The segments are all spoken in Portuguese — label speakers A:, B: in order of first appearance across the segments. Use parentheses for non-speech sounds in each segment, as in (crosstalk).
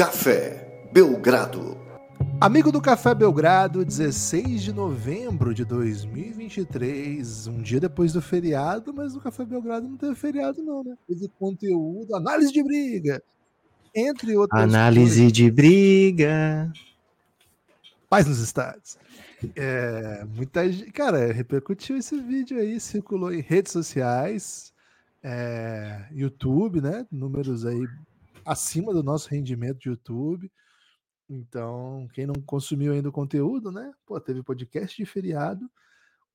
A: Café Belgrado.
B: Amigo do Café Belgrado, 16 de novembro de 2023, um dia depois do feriado, mas no Café Belgrado não teve feriado não, né? Teve conteúdo, análise de briga, entre outras
C: Análise
B: coisas.
C: de briga.
B: Paz nos estádios. É, muita gente, cara, repercutiu esse vídeo aí, circulou em redes sociais, é, YouTube, né? Números aí acima do nosso rendimento de YouTube. Então, quem não consumiu ainda o conteúdo, né? Pô, teve podcast de feriado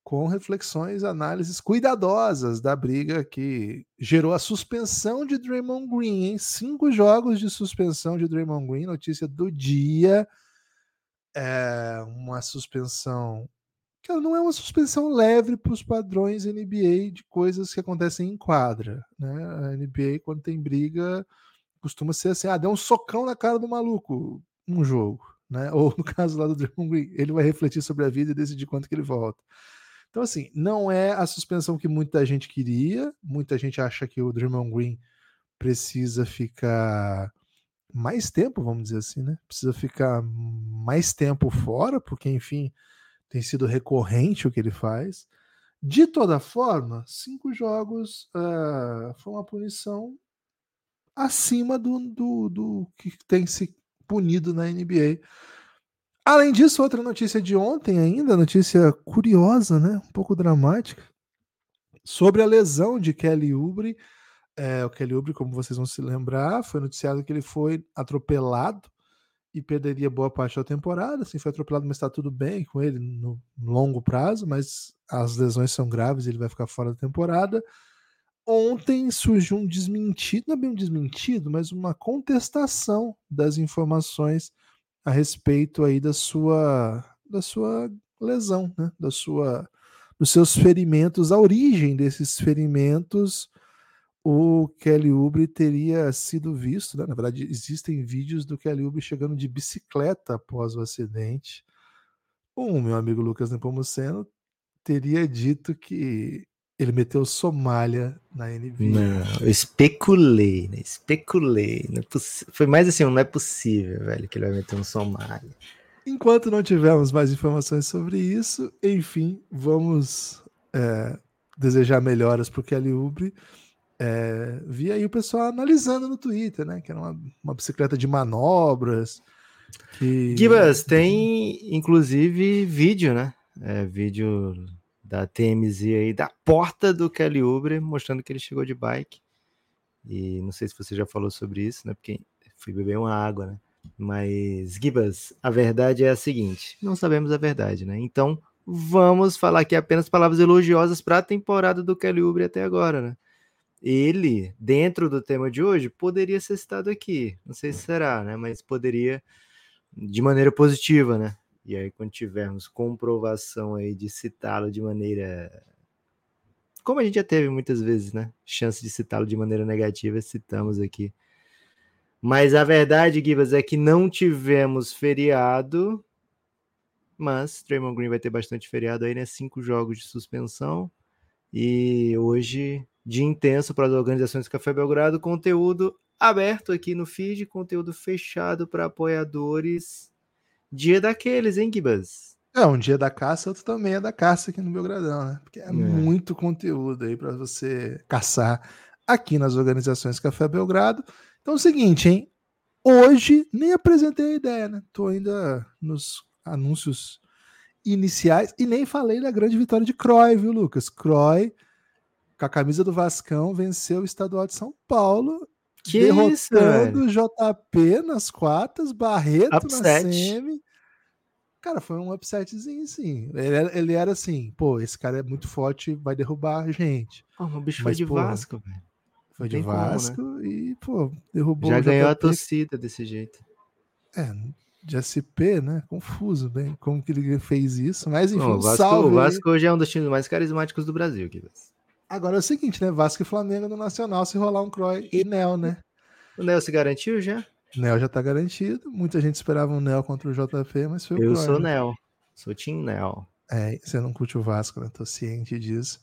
B: com reflexões, análises cuidadosas da briga que gerou a suspensão de Draymond Green, hein? Cinco jogos de suspensão de Draymond Green, notícia do dia. É uma suspensão que não é uma suspensão leve para os padrões NBA de coisas que acontecem em quadra, né? A NBA quando tem briga costuma ser assim, ah, deu um socão na cara do maluco um jogo, né? (laughs) Ou no caso lá do Draymond Green, ele vai refletir sobre a vida e decidir quanto que ele volta. Então, assim, não é a suspensão que muita gente queria. Muita gente acha que o Draymond Green precisa ficar mais tempo, vamos dizer assim, né? Precisa ficar mais tempo fora, porque, enfim, tem sido recorrente o que ele faz. De toda forma, cinco jogos uh, foi uma punição acima do, do, do que tem se punido na NBA. Além disso, outra notícia de ontem ainda, notícia curiosa, né? Um pouco dramática, sobre a lesão de Kelly Oubre. É, o Kelly Oubre, como vocês vão se lembrar, foi noticiado que ele foi atropelado e perderia boa parte da temporada. Assim, foi atropelado, mas está tudo bem com ele no longo prazo, mas as lesões são graves ele vai ficar fora da temporada. Ontem surgiu um desmentido, não é bem um desmentido, mas uma contestação das informações a respeito aí da sua da sua lesão, né? Da sua dos seus ferimentos, a origem desses ferimentos, o Kelly Oubre teria sido visto, né? na verdade existem vídeos do Kelly Oubre chegando de bicicleta após o acidente. O meu amigo Lucas Nepomuceno teria dito que ele meteu Somália na NBA.
C: Não, eu especulei, né? Especulei. Não é Foi mais assim, não é possível, velho, que ele vai meter um Somália.
B: Enquanto não tivermos mais informações sobre isso, enfim, vamos é, desejar melhoras para o Kelly Oubre. É, vi aí o pessoal analisando no Twitter, né? Que era uma, uma bicicleta de manobras. Que...
C: Gibas, tem inclusive vídeo, né? É, vídeo da TMZ aí, da porta do Kelly Oubre, mostrando que ele chegou de bike. E não sei se você já falou sobre isso, né? Porque fui beber uma água, né? Mas, Gibas, a verdade é a seguinte: não sabemos a verdade, né? Então, vamos falar aqui apenas palavras elogiosas para a temporada do Kelly Oubre até agora, né? Ele, dentro do tema de hoje, poderia ser citado aqui. Não sei se será, né? Mas poderia de maneira positiva, né? E aí, quando tivermos comprovação aí de citá-lo de maneira. Como a gente já teve muitas vezes, né? Chance de citá-lo de maneira negativa, citamos aqui. Mas a verdade, Gibas, é que não tivemos feriado, mas Draymond Green vai ter bastante feriado aí, né? Cinco jogos de suspensão. E hoje, dia intenso para as organizações do Café Belgrado, conteúdo aberto aqui no feed, conteúdo fechado para apoiadores Dia daqueles, hein, Gibas?
B: É, um dia da caça, outro também é da caça aqui no Belgradão, né? Porque é, é. muito conteúdo aí para você caçar aqui nas organizações Café Belgrado. Então é o seguinte, hein? Hoje nem apresentei a ideia, né? Tô ainda nos anúncios iniciais e nem falei da grande vitória de Croy, viu, Lucas? Croy, com a camisa do Vascão, venceu o estadual de São Paulo
C: que
B: derrotando
C: isso,
B: o JP nas quartas, Barreto
C: Upset.
B: na semi. Cara, foi um upsetzinho, sim. Ele era, ele era assim, pô, esse cara é muito forte, vai derrubar a gente.
C: Oh, o bicho
B: Mas,
C: foi de
B: pô,
C: Vasco, velho.
B: Foi de
C: tem como,
B: Vasco
C: né?
B: e, pô, derrubou
C: Já
B: o
C: ganhou a torcida desse jeito.
B: É, de SP, né? Confuso, bem, como que ele fez isso. Mas enfim,
C: Bom,
B: um
C: o Vasco,
B: salve
C: o. Vasco hoje é um dos times mais carismáticos do Brasil, Gibas.
B: Agora é o seguinte, né? Vasco e Flamengo no Nacional, se rolar um Croy e Nel, né?
C: O Nel se garantiu já?
B: Nel já tá garantido. Muita gente esperava um Nel contra o JP, mas foi o
C: Eu
B: Croy,
C: sou
B: né?
C: Nel. Sou Tim Nel.
B: É, você não curte o Vasco, né? Tô ciente disso.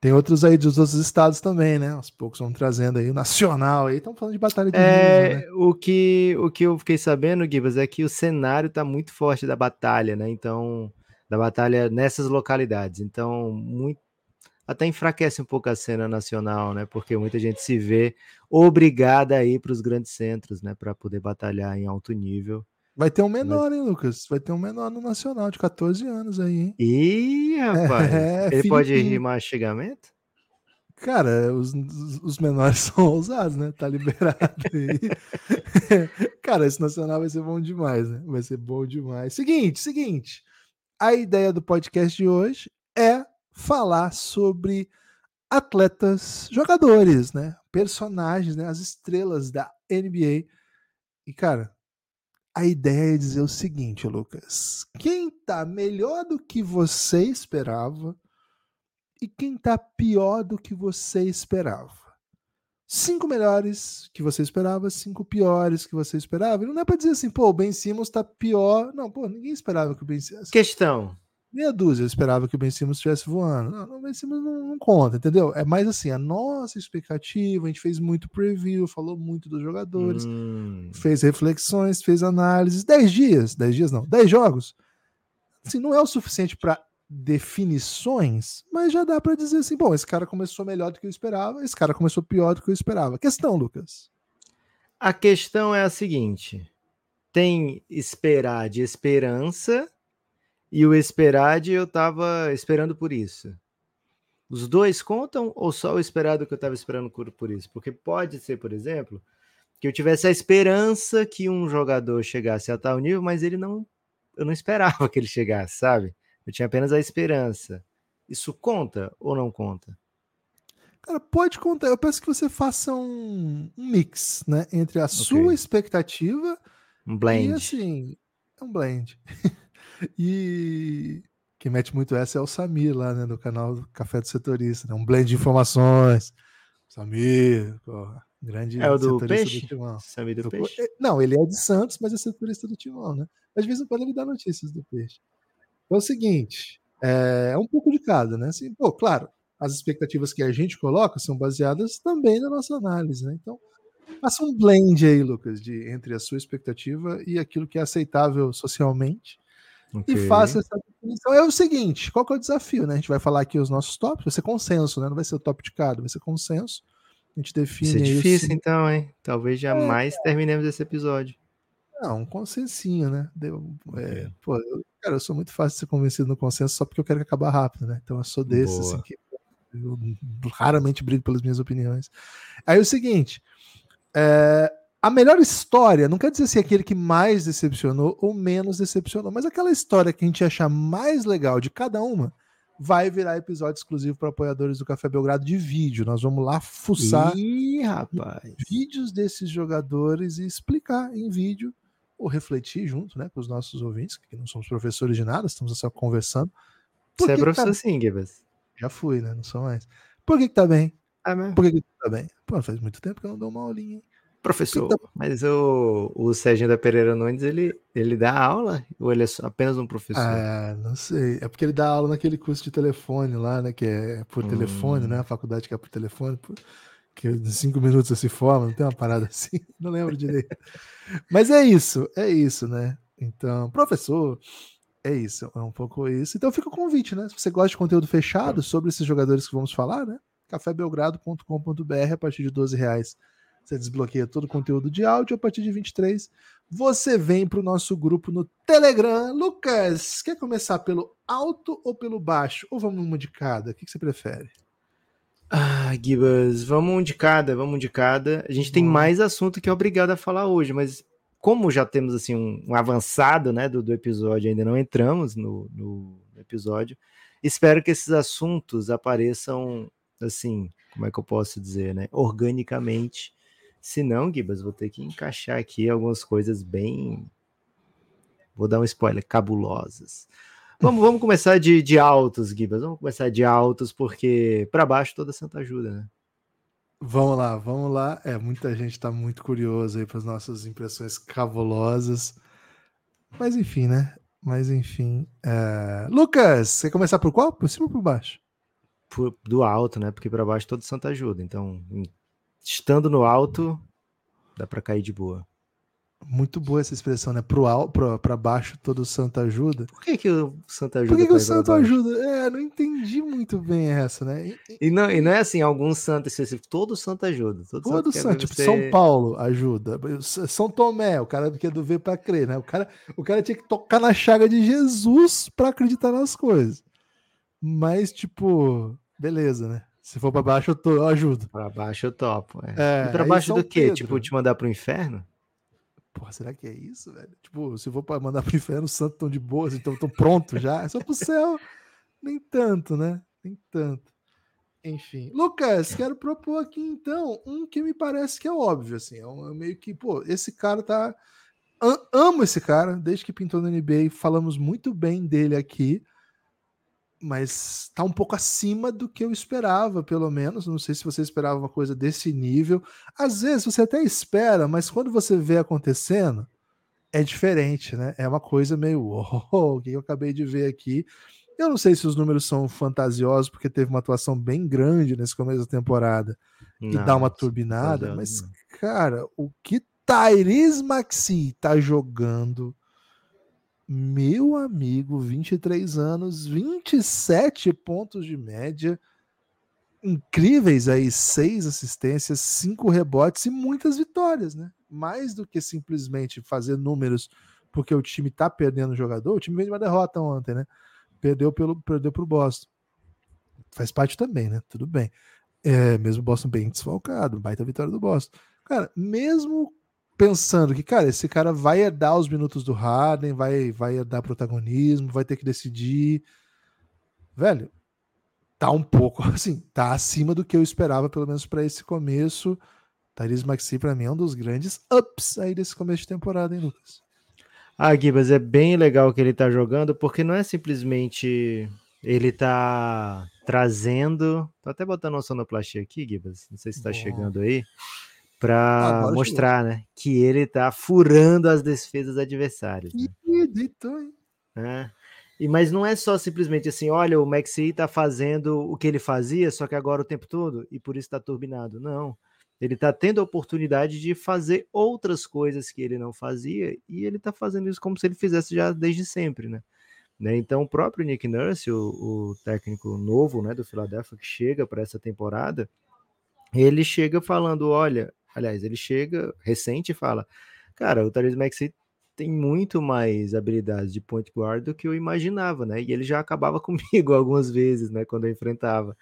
B: Tem outros aí dos outros estados também, né? Aos poucos vão trazendo aí o nacional aí. Estão falando de batalha de
C: É,
B: né?
C: o que, o que eu fiquei sabendo, Gibas, é que o cenário tá muito forte da batalha, né? Então, da batalha nessas localidades. Então, muito, até enfraquece um pouco a cena nacional, né? Porque muita gente se vê obrigada a ir para os grandes centros, né? Para poder batalhar em alto nível.
B: Vai ter um menor, hein, Lucas? Vai ter um menor no nacional de 14 anos aí, hein?
C: Ih, rapaz, (laughs)
B: É,
C: ele pode
B: Filipinho.
C: rimar chegamento?
B: Cara, os, os- os menores (laughs) são ousados, né? Tá liberado aí. (laughs) Cara, esse nacional vai ser bom demais, né? Vai ser bom demais. Seguinte, seguinte. A ideia do podcast de hoje é falar sobre atletas, jogadores, né? Personagens, né? As estrelas da NBA. E, cara, a ideia é dizer o seguinte, Lucas. Quem tá melhor do que você esperava e quem tá pior do que você esperava. Cinco melhores que você esperava, cinco piores que você esperava. E não é pra dizer assim, pô, o Ben Simmons tá pior. Não, pô, ninguém esperava que o Ben Simmons.
C: Questão.
B: Meia dúzia eu esperava que o Ben Simmons estivesse voando. Não, o Ben Simmons não, não conta, entendeu? É mais assim, a nossa expectativa, a gente fez muito preview, falou muito dos jogadores,
C: Hum,
B: fez reflexões, fez análises. Dez dias, dez dias não, dez jogos. Assim, não é o suficiente para definições, mas já dá para dizer assim, bom, esse cara começou melhor do que eu esperava, esse cara começou pior do que eu esperava. Questão, Lucas.
C: A questão é a seguinte: tem esperar de esperança e o esperar de eu tava esperando por isso. Os dois contam ou só o esperado que eu tava esperando por, isso? Porque pode ser, por exemplo, que eu tivesse a esperança que um jogador chegasse a tal nível, mas ele não. Eu não esperava (laughs) que ele chegasse, sabe? Eu tinha apenas a esperança. Isso conta ou não conta?
B: Cara, pode contar. Eu peço que você faça um, um mix, né, entre a sua expectativa
C: Um blend.
B: e assim, é um blend. (laughs) e quem mete muito essa é o Samir lá, né, no canal do Café do Setorista, né? Um blend de informações. Samir, porra, grande
C: É o do peixe?
B: Timão.
C: Sabe do
B: Do-
C: peixe?
B: eh, Não, ele é de Santos, mas é setorista do Timão, né? Às vezes quando ele dá notícias do peixe. Então é o seguinte, é, é um pouco de cada, né? Assim, pô, claro, as expectativas que a gente coloca são baseadas também na nossa análise, né? Então, faça um blend aí, Lucas, de entre a sua expectativa e aquilo que é aceitável socialmente
C: Ok.
B: e faça essa definição. É o seguinte, qual que é o desafio, né? A gente vai falar aqui os nossos tops, vai ser consenso, né? Não vai ser o top de cada, vai ser consenso. A gente define
C: Isso é difícil,
B: cinco-
C: então, hein? Talvez jamais terminemos esse episódio.
B: Não, um consensinho, né? Deu, é, pô, eu, cara, eu sou muito fácil de ser convencido no consenso só porque eu quero que acabar rápido, né? Então eu sou desse,
C: Boa.
B: assim, que eu raramente brigo pelas minhas opiniões. Aí o seguinte, é, a melhor história, não quer dizer assim aquele que mais decepcionou ou menos decepcionou, mas aquela história que a gente achar mais legal de cada uma vai virar episódio exclusivo para apoiadores do Café Belgrado de vídeo. Nós vamos lá fuçar
C: Ih, rapaz.
B: vídeos desses jogadores e explicar em vídeo ou refletir junto, né, com os nossos ouvintes, que não somos professores de nada, estamos só conversando. Por
C: Você é
B: que
C: professor
B: tá-
C: sim, Gibas.
B: Já fui, né? Não sou mais. Por que, que tá bem?
C: Ah.
B: Por que, que tá bem? Pô, faz muito tempo que eu não dou uma aulinha. hein?
C: Professor,
B: Então-
C: mas o, o Serginho da Pereira Nunes, ele, ele dá aula ou ele é apenas um professor?
B: Ah, não sei. É porque ele dá aula naquele curso de telefone lá, né? Que é por telefone,
C: Hum.
B: né? A faculdade que é por telefone. por- Que em cinco minutos você se forma, não tem uma parada (laughs) assim. Não lembro direito. Mas é isso, é isso, né? Então, professor, é isso, é um pouco isso. Então fica o convite, né? Se você gosta de conteúdo fechado sobre esses jogadores que vamos falar, né? cafébelgrado.com.br a partir de 12 reais. Você desbloqueia todo o conteúdo de áudio a partir de 23. Você vem para o nosso grupo no Telegram. Lucas, quer começar pelo alto ou pelo baixo? Ou vamos uma de cada? O que que você prefere?
C: Ah, Gibas, vamos um de cada, vamos um de cada. A gente tem
B: Bom.
C: mais assunto que é obrigado a falar hoje, mas como já temos assim um, um avançado né, do, do episódio, ainda não entramos no, no episódio, espero que esses assuntos apareçam assim, como é que eu posso dizer, né? Organicamente. Se não, Gibas, vou ter que encaixar aqui algumas coisas bem. Vou dar um spoiler, cabulosas. Vamos, vamos começar de, de altos, Gibas. Vamos começar de altos, porque para baixo toda santa ajuda, né?
B: Vamos lá, vamos lá. É, muita gente está muito curiosa aí para as nossas impressões cabulosas. Mas enfim, né? Mas enfim. é, Lucas, você quer começar por qual? Por cima ou por baixo?
C: por- do alto, né? Porque para baixo todo santo ajuda. Então, estando no alto, dá para cair de boa.
B: Muito boa essa expressão, né? Pro al, pro, pra baixo todo santo ajuda.
C: Por que, que o santo ajuda?
B: Por que, que o santo ajuda? É, não entendi muito bem essa, né? E- e-
C: não, e não é assim, algum santo específico, todo santo ajuda. Todo,
B: Todo santo,
C: ver
B: tipo,
C: você-
B: São Paulo ajuda. São Tomé, o cara que é do ver pra crer, né? O cara, o cara tinha que tocar na chaga de Jesus pra acreditar nas coisas. Mas, tipo, beleza, né? Se for pra baixo, eu, tô, eu ajudo.
C: Pra baixo eu topo. É.
B: É,
C: pra
B: aí
C: baixo
B: São
C: do quê?
B: Pedro.
C: Tipo, te mandar pro inferno?
B: Porra, será que é isso, velho? Tipo, se for pra mandar pro inferno, os santos estão de boas, então estão prontos já. É só pro céu. Nem tanto, né? Nem tanto. Enfim. Lucas, quero propor aqui então um que me parece que é óbvio, assim. É um- é meio que, pô, esse cara tá. Am- amo esse cara, desde que pintou no NBA, falamos muito bem dele aqui. Mas tá um pouco acima do que eu esperava, pelo menos. Não sei se você esperava uma coisa desse nível. Às vezes você até espera, mas quando você vê acontecendo, é diferente, né? É uma coisa meio, (laughs) "Uou, o que eu acabei de ver aqui. Eu não sei se os números são fantasiosos, porque teve uma atuação bem grande nesse começo da temporada e dá uma turbinada, mas,
C: fantasioso
B: cara, o que Tyrese Maxi tá jogando, meu amigo, 23 anos, 27 pontos de média, incríveis aí, seis assistências, cinco rebotes e muitas vitórias, né? Mais do que simplesmente fazer números porque o time tá perdendo jogador, o time veio de uma derrota ontem, né? Perdeu pelo perdeu pro Boston. Faz parte também, né? Tudo bem. É, mesmo o Boston bem desfalcado, baita vitória do Boston. Cara, mesmo pensando que, cara, esse cara vai herdar os minutos do Harden, vai, vai herdar protagonismo, vai ter que decidir. Velho, tá um pouco (laughs) assim, tá acima do que eu esperava, pelo menos para esse começo. Tyrese Maxi, para mim, é um dos grandes ups aí desse começo de temporada, hein, Lucas?
C: Ah, Gibas, é bem legal que ele tá jogando, porque não é simplesmente ele tá trazendo. Tô até botando uma sonoplastia aqui, Gibas. Não sei se tá
B: Bom.
C: chegando aí. Pra
B: Agora
C: mostrar, né? Que ele tá furando as defesas adversárias. Né?
B: Hein?
C: É. E, mas não é só simplesmente assim, olha, o Maxi tá fazendo o que ele fazia, só que agora o tempo todo, e por isso tá turbinado. Não. Ele tá tendo a oportunidade de fazer outras coisas que ele não fazia, e ele tá fazendo isso como se ele fizesse já desde sempre, né? Né? Então, o próprio Nick Nurse, o, o técnico novo né, do Philadelphia, que chega para essa temporada, ele chega falando: olha, aliás, ele chega recente e fala: cara, o Therese Maxey tem muito mais habilidades de point guard do que eu imaginava, né? E ele já acabava (laughs) comigo algumas vezes, né? Quando eu enfrentava.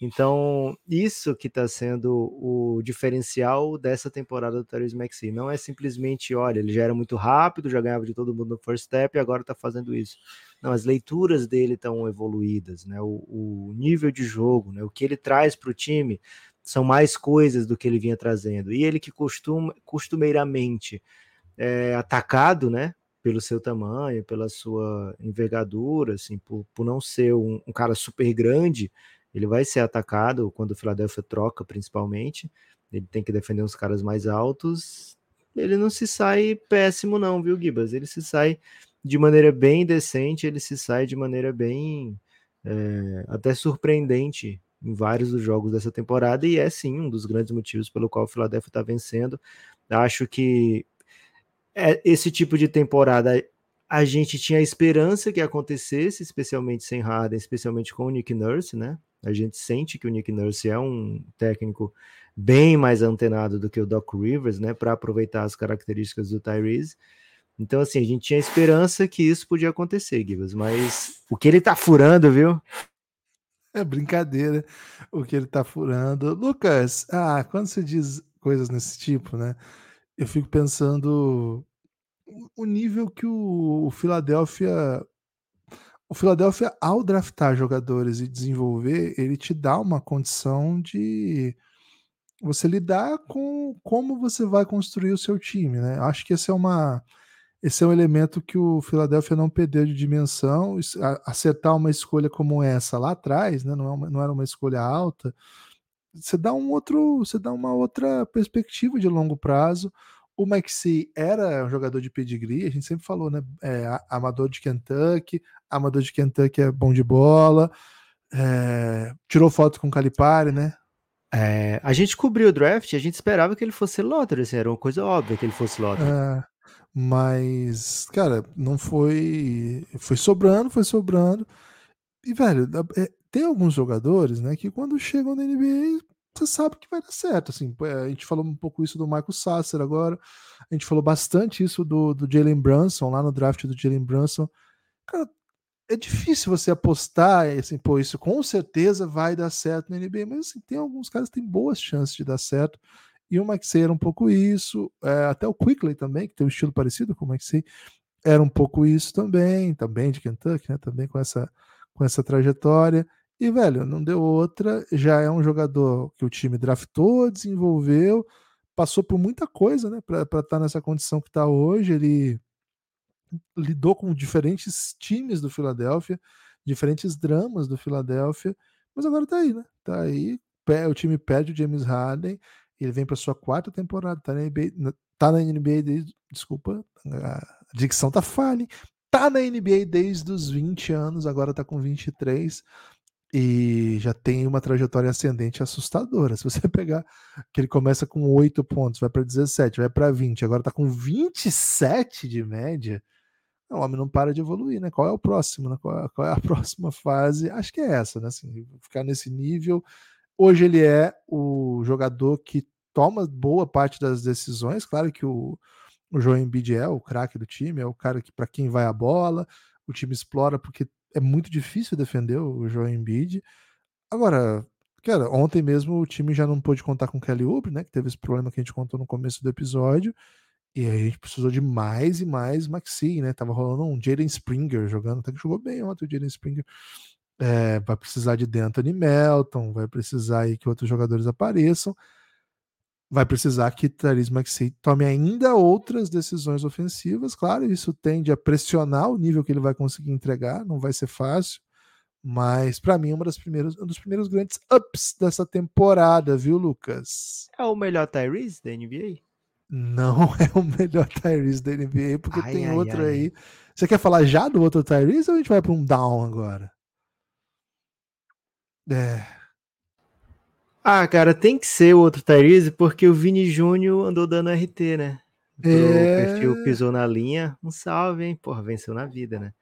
C: Então, isso que está sendo o diferencial dessa temporada do Therese Maxey. Não é simplesmente, olha, ele já era muito rápido, já ganhava de todo mundo no first step e agora está fazendo isso. Não, as leituras dele estão evoluídas, né? O, o, nível de jogo, né? O que ele traz para o time são mais coisas do que ele vinha trazendo. E ele que costuma, costumeiramente é atacado, né? Pelo seu tamanho, pela sua envergadura, assim, por, por não ser um, um cara super grande, ele vai ser atacado quando o Philadelphia troca, principalmente. Ele tem que defender uns caras mais altos. Ele não se sai péssimo, não, viu, Gibas? Ele se sai de maneira bem decente, ele se sai de maneira bem é, até surpreendente em vários dos jogos dessa temporada, e é sim um dos grandes motivos pelo qual o Philadelphia está vencendo. Acho que é, esse tipo de temporada a gente tinha esperança que acontecesse, especialmente sem Harden, especialmente com o Nick Nurse, né? A gente sente que o Nick Nurse é um técnico bem mais antenado do que o Doc Rivers, né? Para aproveitar as características do Tyrese. Então, assim, a gente tinha esperança que isso podia acontecer, Gibas, mas o que ele tá furando, viu?
B: É brincadeira o que ele tá furando. Lucas, ah, quando você diz coisas nesse tipo, né? Eu fico pensando o nível que o, Philadelphia o Philadelphia, ao draftar jogadores e desenvolver, ele te dá uma condição de você lidar com como você vai construir o seu time, né? Acho que esse é uma esse é um elemento que o Philadelphia não perdeu de dimensão. Acertar uma escolha como essa lá atrás, né? Não, é uma, não era uma escolha alta. Você dá um outro, você dá uma outra perspectiva de longo prazo. O Maxi era um jogador de pedigree, a gente sempre falou, né? É, amador de Kentucky, amador de Kentucky é bom de bola. É, tirou foto com o Calipari, né?
C: É, a gente cobriu o draft e a gente esperava que ele fosse lottery, assim, era uma coisa óbvia que ele fosse lottery.
B: É, mas, cara, não foi. Foi sobrando, foi sobrando. E, velho, é, tem alguns jogadores, né, que quando chegam na NBA, você sabe que vai dar certo. Assim, a gente falou um pouco isso do Michael Sasser agora. A gente falou bastante isso do, do Jalen Brunson, lá no draft do Jalen Brunson. Cara, é difícil você apostar, assim, pô, isso com certeza vai dar certo na NBA, mas assim, tem alguns caras que têm boas chances de dar certo. E o Maxey era um pouco isso, é, até o Quickly também, que tem um estilo parecido com o Maxey, era um pouco isso também, também de Kentucky, né, também com essa, com essa trajetória. E, velho, não deu outra, já é um jogador que o time draftou, desenvolveu, passou por muita coisa, né, para estar tá nessa condição que está hoje. Ele lidou com diferentes times do Philadelphia, diferentes dramas do Philadelphia, mas agora tá aí, né? Tá aí, o time perde o James Harden, ele vem para sua quarta temporada, tá na NBA, tá na NBA desde, desculpa, a dicção tá falha, tá na NBA desde os 20 anos, agora tá com 23 e já tem uma trajetória ascendente assustadora. Se você (laughs) pegar que ele começa com 8 pontos, vai para 17, vai para 20, agora tá com 27 de média, o homem não para de evoluir, né? Qual é o próximo, né? Qual, é, é a (laughs) próxima fase? Acho que é essa, né? Assim, ficar nesse nível. Hoje ele é o jogador que toma boa parte das decisões. Claro que o, o João Embiid é o craque do time, é o cara que para quem vai a bola, o time explora porque é muito difícil defender o João Embiid. Agora, cara, ontem mesmo o time já não pôde contar com o Kelly Oubre, né? Que teve esse problema que a gente contou no começo do episódio. E aí a gente precisou de mais e mais Maxi, né? Tava rolando um Jaden Springer jogando, até que jogou bem ontem o Jaden Springer. É, vai precisar de D'Anthony Melton, vai precisar aí que outros jogadores apareçam. Vai precisar que Therese Maxey tome ainda outras decisões ofensivas. Claro, isso tende a pressionar o nível que ele vai conseguir entregar, não vai ser fácil. Mas para mim, uma das primeiras, um dos primeiros grandes ups dessa temporada, viu, Lucas?
C: É o melhor Tyrese da NBA?
B: não (laughs) é o melhor Tyrese da NBA, porque
C: ai,
B: tem
C: ai,
B: outro
C: ai.
B: aí. Você quer falar já do outro Tyrese ou a gente vai para um down agora? É.
C: Ah, cara, tem que ser o outro Tyrese, porque o Vini Júnior andou dando RT, né? O
B: É.
C: perfil pisou na linha. Um salve, hein? Porra, venceu na vida, né?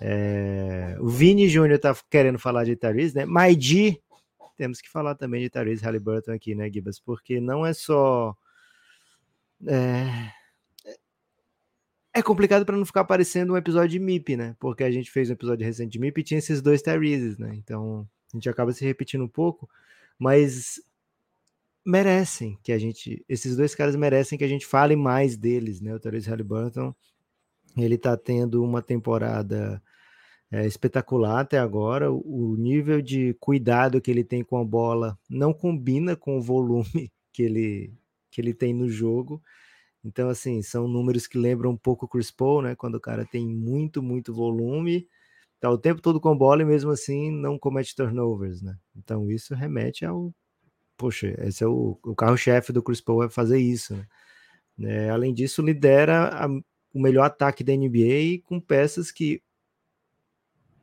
C: É, O Vini Júnior tá querendo falar de Tyrese, né? Mas de temos que falar também de Tyrese Halliburton aqui, né, Gibas? Porque não é só. É, é complicado para não ficar parecendo um episódio de MIP, né? Porque a gente fez um episódio recente de MIP e tinha esses dois Tyreses, né? Então a gente acaba se repetindo um pouco, mas merecem que a gente, esses dois caras merecem que a gente fale mais deles, né? O Tyrese Halliburton, ele tá tendo uma temporada é, espetacular até agora. O, o nível de cuidado que ele tem com a bola não combina com o volume (laughs) que ele que ele tem no jogo. Então, assim, são números que lembram um pouco o Chris Paul, né? Quando o cara tem muito, muito volume, tá o tempo todo com bola e mesmo assim não comete turnovers, né? Então, isso remete ao. Poxa, esse é o, o carro-chefe do Chris Paul, é fazer isso, né? É, além disso, lidera a, o melhor ataque da NBA com peças que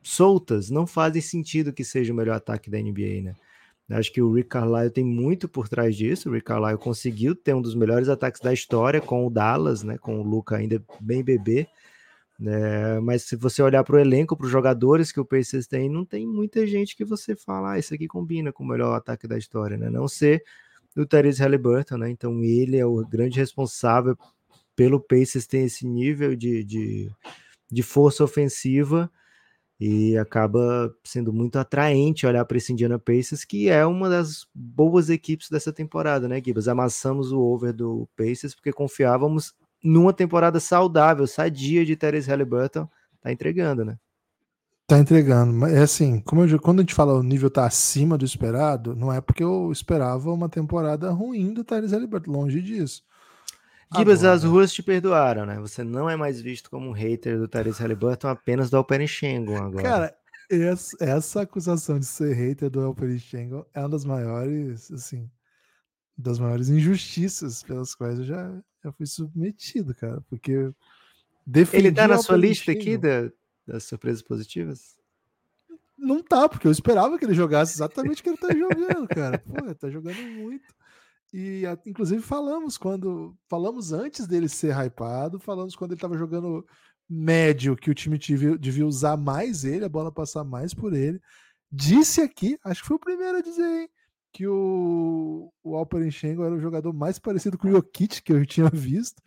C: soltas não fazem sentido que seja o melhor ataque da NBA, né? Acho que o Rick Carlisle tem muito por trás disso. O Rick Carlisle conseguiu ter um dos melhores ataques da história com o Dallas, né? Com o Luca ainda bem bebê. Né? Mas se você olhar para o elenco, para os jogadores que o Pacers tem, não tem muita gente que você fala, ah, isso aqui combina com o melhor ataque da história, né? Não ser o Therese Halliburton, né? Então ele é o grande responsável pelo Pacers ter esse nível de, de, de força ofensiva e acaba sendo muito atraente olhar para esse Indiana Pacers, que é uma das boas equipes dessa temporada, né, Gibas? Amassamos o over do Pacers porque confiávamos numa temporada saudável, sadia de Therese Halliburton, tá entregando, né?
B: Tá entregando, mas é assim, como eu, quando a gente fala o nível tá acima do esperado, não é porque eu esperava uma temporada ruim do Tyrese Halliburton, longe disso.
C: Gibas, as ruas te perdoaram, né? Você não é mais visto como um hater do Therese Halliburton, apenas do Alperen Schengen agora.
B: Cara, essa, essa acusação de ser hater do Alper Schengen é uma das maiores, assim, das maiores injustiças pelas quais eu já, já fui submetido, cara, porque
C: Ele tá na sua lista aqui da- das surpresas positivas?
B: não tá, porque eu esperava que ele jogasse exatamente o que ele tá jogando, cara. Pô, ele tá jogando muito. E inclusive falamos quando falamos antes dele ser hypado, falamos quando ele tava jogando médio que o time devia, devia usar mais ele, a bola passar mais por ele. Disse aqui, acho que foi o primeiro a dizer, hein, que o, o Alperen Schengen era o jogador mais parecido com o Jokic que eu tinha visto.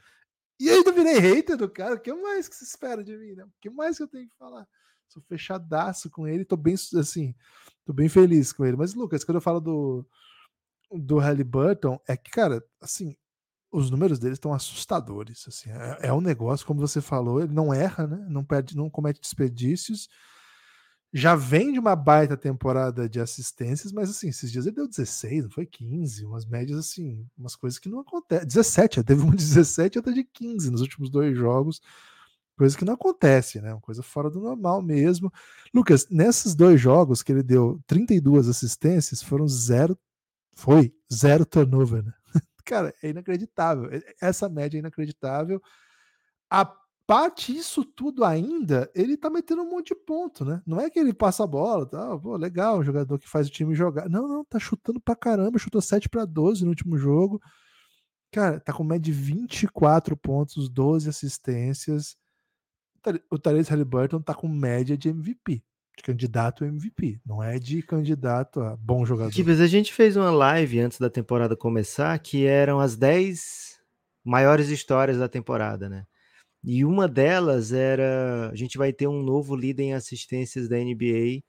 B: E ainda virei hater do cara. O que mais que se espera de mim, né? O que mais que eu tenho que falar? Sou fechadaço com ele, tô bem, assim, tô bem feliz com ele. Mas, Lucas, quando eu falo do, do Halliburton, é que, cara, assim, os números dele estão assustadores. Assim, é, é, um negócio, como você falou, ele não erra, né? Não perde, não comete desperdícios. Já vem de uma baita temporada de assistências, mas assim, esses dias ele deu 16, não foi 15, umas médias assim, umas coisas que não acontecem. 17, teve uma de 17 e outra de 15 nos últimos dois jogos coisa que não acontece, né? Uma coisa fora do normal mesmo. Lucas, nesses dois jogos que ele deu 32 assistências, foram zero, foi zero turnover, né? (laughs) Cara, é inacreditável. Essa média é inacreditável. A parte isso tudo ainda, ele tá metendo um monte de ponto, né? Não é que ele passa a bola, tá? Pô, legal, o jogador que faz o time jogar. Não, não, tá chutando pra caramba, chutou 7 para 12 no último jogo. Cara, tá com média de 24 pontos, 12 assistências o Therese Halliburton tá com média de MVP, de candidato a MVP, não é de candidato a bom jogador.
C: Kibes, a gente fez uma live antes da temporada começar que eram as 10 maiores histórias da temporada, né? E uma delas era a gente vai ter um novo líder em assistências da NBA.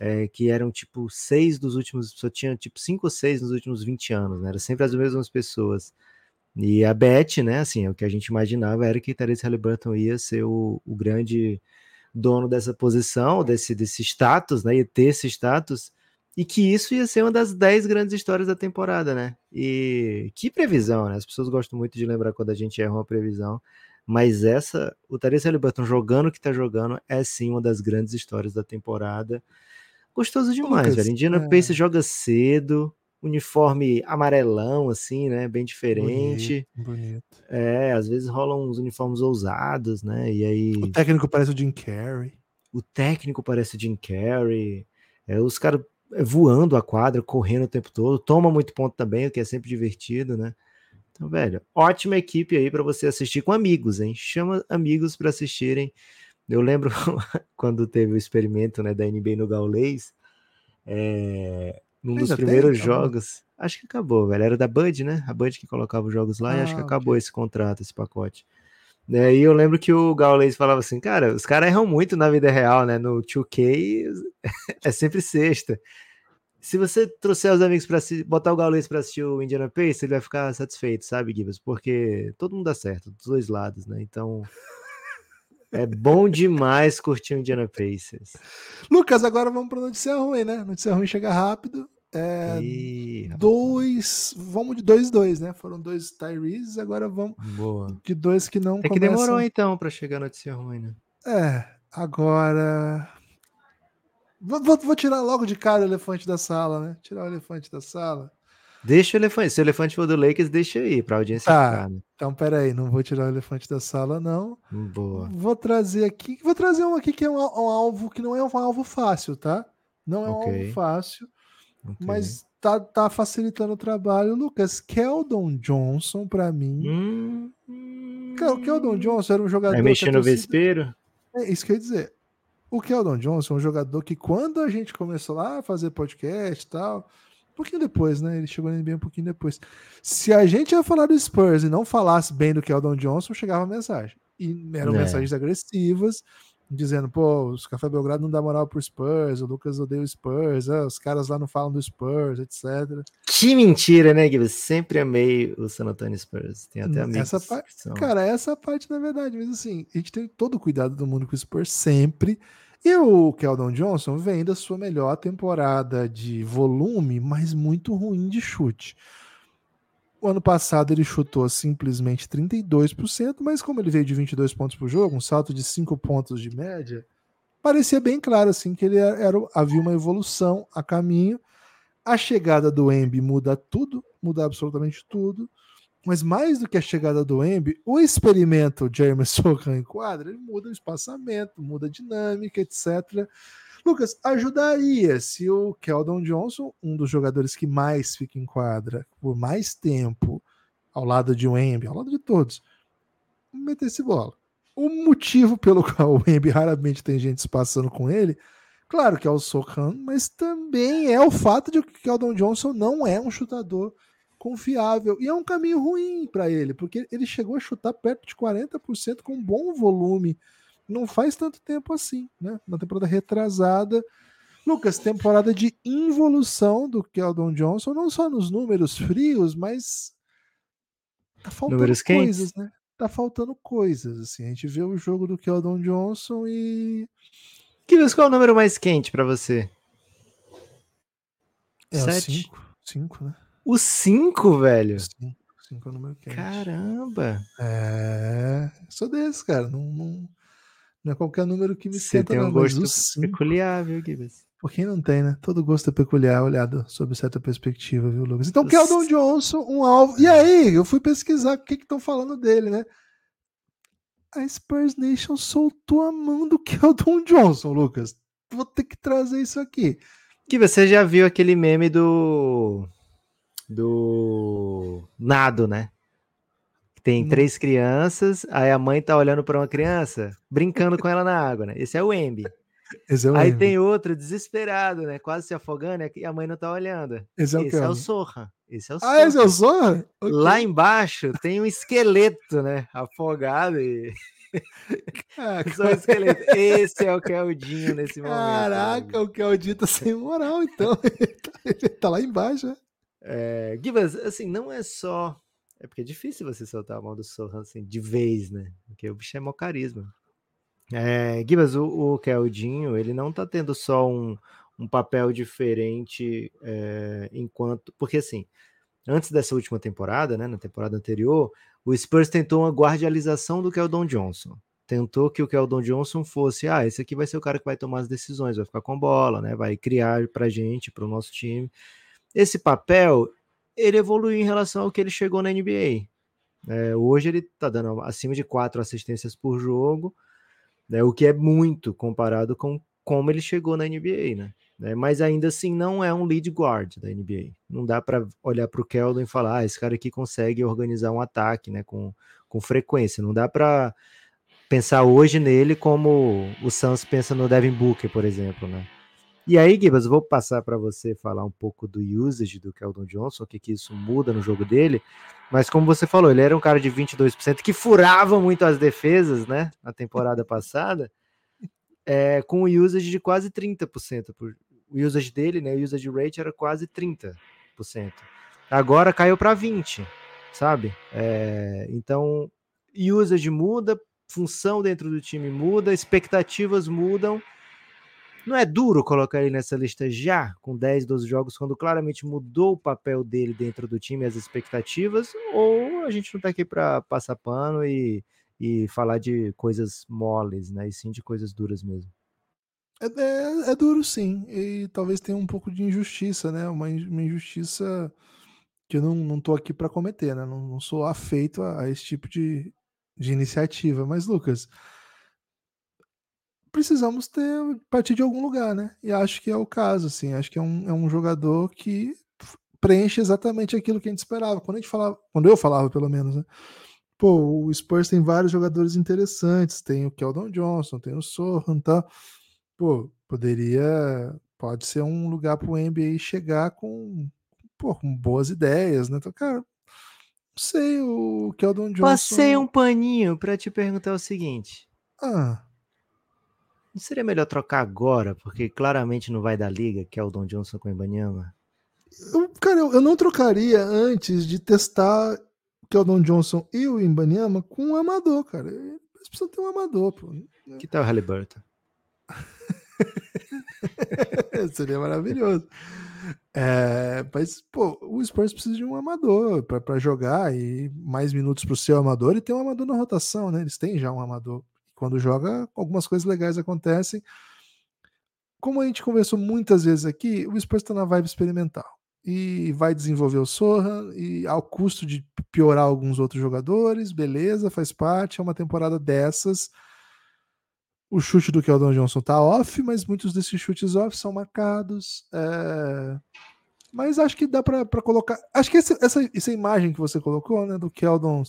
C: É, que eram tipo seis dos últimos, só tinha tipo cinco ou seis nos últimos 20 anos, né? Era sempre as mesmas pessoas. E a Beth, né, assim, o que a gente imaginava era que Therese Halliburton ia ser o, o grande dono dessa posição, desse, desse status, né, ia ter esse status, e que isso ia ser uma das 10 grandes histórias da temporada, né? E que previsão, né? As pessoas gostam muito de lembrar quando a gente erra uma previsão, mas essa, o Therese Halliburton jogando o que tá jogando, é sim uma das grandes histórias da temporada. Gostoso demais, Lucas, velho. Indiana é... Pace joga cedo, uniforme amarelão, assim, né? Bem diferente.
B: Bonito, bonito.
C: É, às vezes rolam uns uniformes ousados, né? E aí.
B: O técnico parece o Jim Carrey.
C: O técnico parece o Jim Carrey. É, os caras é, voando a quadra, correndo o tempo todo. Toma muito ponto também, o que é sempre divertido, né? Então, velho, ótima equipe aí para você assistir com amigos, hein? Chama amigos para assistirem. Eu lembro (laughs) quando teve o experimento né, da NBA no Gaulês. É, num dos primeiros tem, jogos. Acho que acabou, velho. Era da Bud, né? A Bud que colocava os jogos lá ah, e acho que ah, acabou okay. esse contrato, esse pacote. É, e eu lembro que o Gaules falava assim, cara, os caras erram muito na vida real, né? No 2K (laughs) é sempre sexta. Se você trouxer os amigos para botar o Gaules para assistir o Indiana Pacers, ele vai ficar satisfeito, sabe, Gibbs? Porque todo mundo dá certo, dos dois lados, né? Então, é bom demais curtir o Indiana Pacers.
B: Lucas, agora vamos para notícia ruim, né? Notícia ruim chega rápido. É, Ih, dois, vamos de dois dois, né? Foram dois Tyrese, agora vamos
C: Boa.
B: de dois que não.
C: É que demorou então para chegar a notícia ruim, né?
B: É, agora vou, vou, vou, tirar logo de cara o elefante da sala, né? Tirar o elefante da sala.
C: Deixa o elefante. Se o elefante for do Lakers, deixa aí pra audiência
B: tá. ficar. Né? Então, peraí, não vou tirar o elefante da sala, não.
C: Boa.
B: Vou trazer aqui. Vou trazer um aqui que é um, um alvo que não é um alvo fácil, tá? Não é okay. um alvo fácil. Okay. Mas tá, tá facilitando o trabalho. Lucas, Keldon Johnson, para mim.
C: Hum,
B: Cara, o Keldon Johnson era um jogador. Vai
C: mexer no vespeiro?
B: É isso que eu ia dizer. O Keldon Johnson é um jogador que, quando a gente começou lá a fazer podcast e tal pouquinho depois, né? Ele chegou NBA um pouquinho depois. Se a gente ia falar do Spurs e não falasse bem do Keldon Johnson, chegava a mensagem. E eram é. mensagens agressivas, dizendo, pô, os Café Belgrado não dá moral pro Spurs, o Lucas odeia o Spurs, ah, os caras lá não falam do Spurs, etc.
C: Que mentira, né, Guilherme? Sempre amei o San Antonio Spurs. Tem até amigos.
B: Essa parte, cara, essa parte, na verdade, mas assim, a gente tem todo o cuidado do mundo com o Spurs sempre. E o Keldon Johnson vem da sua melhor temporada de volume, mas muito ruim de chute. O ano passado ele chutou simplesmente 32%, mas como ele veio de 22 pontos por jogo, um salto de 5 pontos de média, parecia bem claro assim que ele era, havia uma evolução a caminho. A chegada do Embi muda tudo, muda absolutamente tudo. Mas mais do que a chegada do Embi, o experimento Jeremy Sokan em quadra, ele muda o espaçamento, muda a dinâmica, etc. Lucas, ajudaria se o Keldon Johnson, um dos jogadores que mais fica em quadra por mais tempo, ao lado de Wemby, ao lado de todos, metesse bola. O motivo pelo qual o Wemby raramente tem gente se passando com ele, claro que é o Sohan, mas também é o fato de que o Keldon Johnson não é um chutador confiável. E é um caminho ruim para ele, porque ele chegou a chutar perto de 40% com bom volume não faz tanto tempo assim, né? Na temporada retrasada. Lucas, temporada de involução do Keldon Johnson, não só nos números frios, mas tá faltando números coisas, quentes. né? Tá faltando coisas, assim. A gente vê o jogo do Keldon Johnson e
C: Kivas, qual é o número mais quente para você?
B: É Sete? o 5, né?
C: O 5, velho?
B: 5 é o número quente.
C: Caramba!
B: É, sou desse, cara. Não, não, não é qualquer número que me
C: Você tem um não, gosto peculiar, viu, Gibbs?
B: Por quem não tem, né? Todo gosto é peculiar, olhado sob certa perspectiva, viu, Lucas? Então, Keldon Johnson, um alvo. E aí, eu fui pesquisar o que estão falando dele, né? A Spurs Nation soltou a mão do (laughs) Keldon Johnson, Lucas. Vou ter que trazer isso aqui.
C: Que você já viu aquele meme do. do. Nado, né? Tem hum. três crianças, aí a mãe tá olhando para uma criança, brincando com ela na água, né? Esse é o Embi. É aí tem outro desesperado, né? Quase se afogando, e a mãe não tá olhando.
B: Esse é o,
C: esse é o Sorra. Esse é o
B: Ah, esse é o Sorra?
C: Okay. Lá embaixo tem um esqueleto, né? Afogado e. (laughs) Só esqueleto. Esse é o Keldinho nesse
B: momento. Caraca, o Keldinho tá sem moral, então. (laughs) Ele tá lá embaixo, né?
C: É, Gibas, assim, não é só é porque é difícil você soltar a mão do Sohan assim, de vez, né? Porque o bicho é mó carisma. É, Gibas, o, o Keldinho, ele não tá tendo só um, um papel diferente é, enquanto. Porque assim, antes dessa última temporada, né? Na temporada anterior, o Spurs tentou uma guardialização do Keldon Johnson. Tentou que o Keldon Johnson fosse, ah, esse aqui vai ser o cara que vai tomar as decisões, vai ficar com bola, né? Vai criar pra gente, pro nosso time. Esse papel ele evoluiu em relação ao que ele chegou na NBA. É, hoje ele está dando acima de quatro assistências por jogo, né, o que é muito comparado com como ele chegou na NBA, né? né mas ainda assim não é um lead guard da NBA. Não dá para olhar para o Keldon e falar, ah, esse cara aqui consegue organizar um ataque, né, com, com frequência. Não dá para pensar hoje nele como o Suns pensa no Devin Booker, por exemplo, né? E aí, Gibas, vou passar para você falar um pouco do usage do Keldon Johnson, o que, que isso muda no jogo dele. Mas como você falou, ele era um cara de 22% que furava muito as defesas, né? Na temporada (laughs) passada, é, com o usage de quase 30%. Por, o usage dele, né? O usage rate era quase 30%. Agora caiu para 20%, sabe? É, então, usage muda, função dentro do time muda, expectativas mudam não é duro colocar ele nessa lista já, com 10, 12 jogos, quando claramente mudou o papel dele dentro do time, as expectativas? Ou a gente não tá aqui para passar pano e, e falar de coisas moles, né? E sim de coisas duras mesmo?
B: É, é, é, duro, sim. E talvez tenha um pouco de injustiça, né? Uma, uma injustiça que eu não, não tô aqui para cometer, né? Não, não sou afeito a, a, esse tipo de, de iniciativa. Mas, Lucas, precisamos ter partir de algum lugar, né? E acho que é o caso, assim. Acho que é um, é um jogador que preenche exatamente aquilo que a gente esperava. Quando a gente falava, quando eu falava, pelo menos, né? Pô, o Spurs tem vários jogadores interessantes. Tem o Keldon Johnson, tem o Sohan, tá? Pô, poderia, pode ser um lugar para o NBA chegar com, pô, com boas ideias, né? Então, cara, não sei, o Keldon Johnson.
C: Passei um paninho para te perguntar o seguinte.
B: Ah.
C: Não seria melhor trocar agora, porque claramente não vai dar liga, que é o Don Johnson com o Ibanyama?
B: Eu, cara, eu, eu, não trocaria antes de testar que é o Don Johnson e o Ibanyama com um amador, cara. Eles precisam ter um amador, pô.
C: Que tal o Halliburton? (laughs)
B: Seria maravilhoso. É, mas, pô, o Spurs precisa de um amador para jogar e mais minutos para o seu amador e ter um amador na rotação, né? Eles têm já um amador quando joga, algumas coisas legais acontecem. Como a gente conversou muitas vezes aqui, o Spurs está na vibe experimental e vai desenvolver o Sorra e ao custo de piorar alguns outros jogadores, beleza, faz parte, é uma temporada dessas. O chute do Keldon Johnson tá off, mas muitos desses chutes off são marcados. É... Mas acho que dá para colocar. Acho que essa, essa, essa imagem que você colocou, né, do Keldon.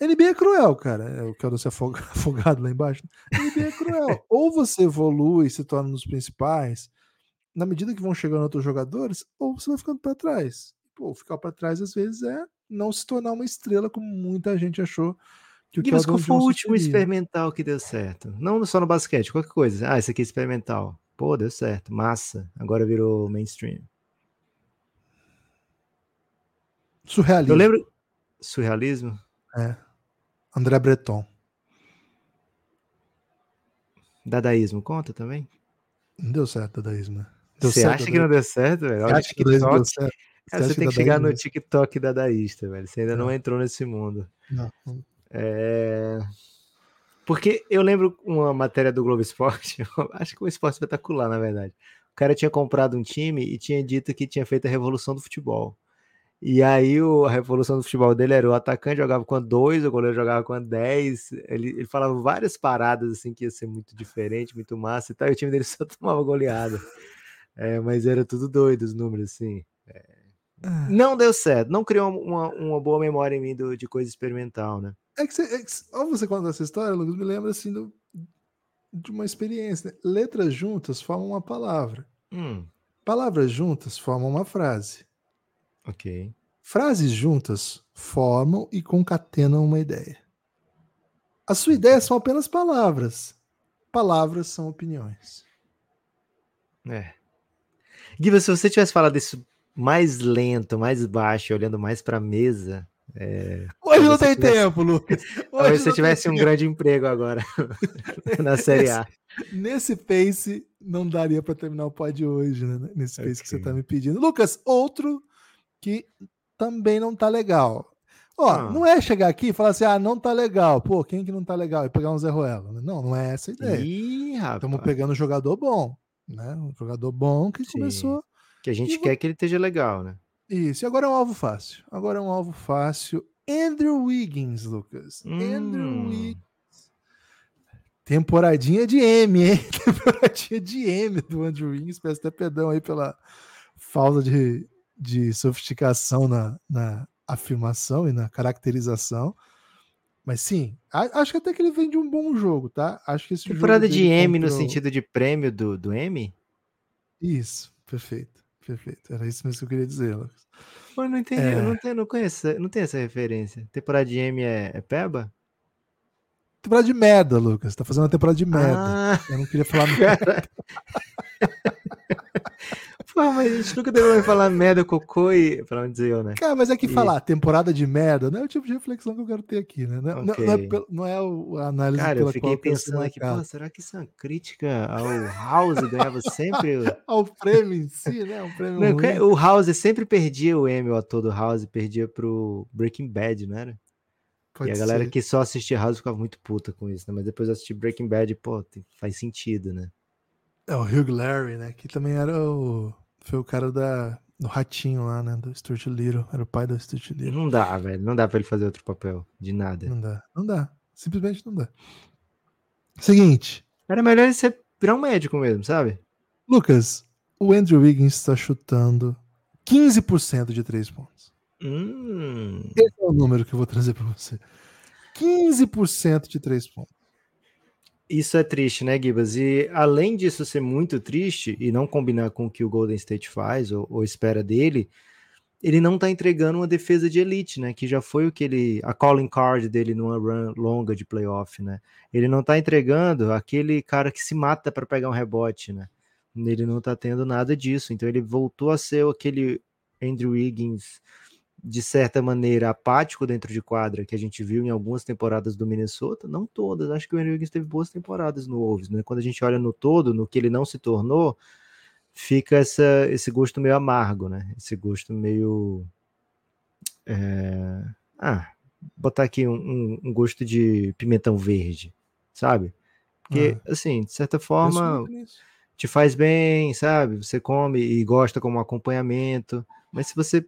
B: NBA é cruel, cara. É, o se afoga, (laughs) afogado lá embaixo. NBA é cruel. (laughs) ou você evolui, se torna um dos principais, na medida que vão chegando outros jogadores, ou você vai ficando para trás. Pô, ficar para trás às vezes é não se tornar uma estrela, como muita gente achou
C: que o Gibbs, qual foi o último seria. experimental que deu certo? Não só no basquete, qualquer coisa. Ah, esse aqui é experimental. Pô, deu certo. Massa. Agora virou mainstream.
B: Surrealismo.
C: Eu lembro. Surrealismo?
B: É. André Breton.
C: Dadaísmo, conta também?
B: Não deu certo, dadaísmo. Né?
C: Deu você
B: certo,
C: acha que não deu certo, velho? Olha
B: acha que deu certo?
C: Cara, você, você tem que chegar no TikTok dadaísta, velho. Você ainda não, não entrou nesse mundo. Não. É... Porque eu lembro uma matéria do Globo Esporte, (laughs) acho que o Esporte Espetacular, na verdade. O cara tinha comprado um time e tinha dito que tinha feito a revolução do futebol. E aí o, a revolução do futebol dele era o atacante jogava com dois, o goleiro jogava com dez. Ele, ele falava várias paradas assim que ia ser muito diferente, muito massa e tal. E o time dele (laughs) só tomava goleada. É, mas era tudo doido os números, assim. É... Ah. Não deu certo, não criou uma, uma boa memória em mim do, de coisa experimental, né?
B: É que você, é que, ao você contar essa história, Lucas, me lembra assim do, de uma experiência. Né? Letras juntas formam uma palavra.
C: Hum.
B: Palavras juntas formam uma frase.
C: Ok.
B: Frases juntas formam e concatenam uma ideia. A sua ideia são apenas palavras. Palavras são opiniões.
C: É. Guiva, se você tivesse falado isso mais lento, mais baixo, olhando mais para a mesa, é,
B: Hoje não tem tivesse, tempo, Lucas. (laughs)
C: Hoje talvez você tivesse um grande emprego agora (laughs) na Série A.
B: Nesse pace, não daria para terminar o pod hoje, né? Nesse pace okay. que você está me pedindo. Lucas, outro que também não tá legal. Ó, ah. não é chegar aqui e falar assim, ah, não tá legal. Pô, quem que não tá legal? E pegar um Zé Ruela. Não, não é essa a ideia. Estamos pegando um jogador bom, né? Um jogador bom que Sim. começou.
C: Que a gente e... quer que ele esteja legal, né?
B: Isso, e agora é um alvo fácil. Agora é um alvo fácil. Andrew Wiggins, Lucas. Hum. Andrew Wiggins. Temporadinha de M, hein? (laughs) Temporadinha de M do Andrew Wiggins. Peço até perdão aí pela falta de, de sofisticação na, na afirmação e na caracterização. Mas sim, acho até que ele vem de um bom jogo, tá? Acho que esse
C: Temporada de M no sentido de prêmio do, do M?
B: Isso, perfeito, perfeito. Era isso mesmo que eu queria dizer, Lucas.
C: Mas não entendi, é... eu não, tenho, não conheço, não tenho essa referência. Temporada de M é, é Peba?
B: Temporada de merda, Lucas. Tá fazendo uma temporada de merda. Ah, eu não queria falar (laughs) merda. (laughs)
C: Pô, mas a gente nunca deu falar merda, cocô e. Pra não dizer eu, né?
B: Cara, mas é que e... falar temporada de merda não é o tipo de reflexão que eu quero ter aqui, né? Não, okay. não, não, é, não é a análise
C: Cara, eu fiquei pensando aqui, pô, será que isso é uma crítica ao House ganhava sempre. (laughs)
B: ao prêmio em si, né? O, prêmio não,
C: o House sempre perdia o Emmy, o ator do House, perdia pro Breaking Bad, não era? Pode e a galera ser. que só assistia House ficava muito puta com isso, né? Mas depois assistir Breaking Bad, pô, faz sentido, né?
B: É o Hugh Larry, né? Que também era o foi o cara da, do ratinho lá, né? Do Stuart Little. Era o pai do Stuart Little.
C: Não dá, velho. Não dá pra ele fazer outro papel. De nada.
B: Não dá. Não dá. Simplesmente não dá. Seguinte.
C: Era melhor ele ser, virar um médico mesmo, sabe?
B: Lucas, o Andrew Wiggins está chutando 15% de três pontos.
C: Hum.
B: Esse é o número que eu vou trazer para você. 15% de três pontos.
C: Isso é triste, né, Gibas? E além disso ser muito triste e não combinar com o que o Golden State faz ou, ou espera dele, ele não tá entregando uma defesa de elite, né? Que já foi o que ele. a calling card dele numa run longa de playoff, né? Ele não tá entregando aquele cara que se mata para pegar um rebote, né? Ele não tá tendo nada disso. Então ele voltou a ser aquele Andrew Wiggins de certa maneira, apático dentro de quadra, que a gente viu em algumas temporadas do Minnesota, não todas, acho que o Henry Wiggins teve boas temporadas no Wolves, né? Quando a gente olha no todo, no que ele não se tornou, fica essa, esse gosto meio amargo, né? Esse gosto meio. É... Ah, botar aqui um, um, um, gosto de pimentão verde, sabe? Porque, ah, assim, de certa forma, te faz bem, sabe? Você come e gosta como acompanhamento, mas se você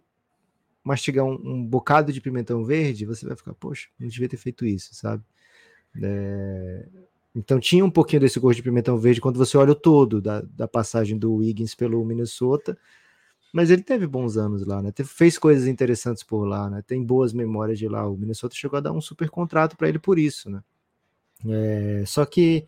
C: mastigar um, um, bocado de pimentão verde, você vai ficar, poxa, não devia ter feito isso, sabe? É... Então tinha um pouquinho desse gosto de pimentão verde quando você olha o todo da, da passagem do Wiggins pelo Minnesota. Mas ele teve bons anos lá, né? Teve, fez coisas interessantes por lá, né? Tem boas memórias de lá. O Minnesota chegou a dar um super contrato para ele por isso, né? É, só que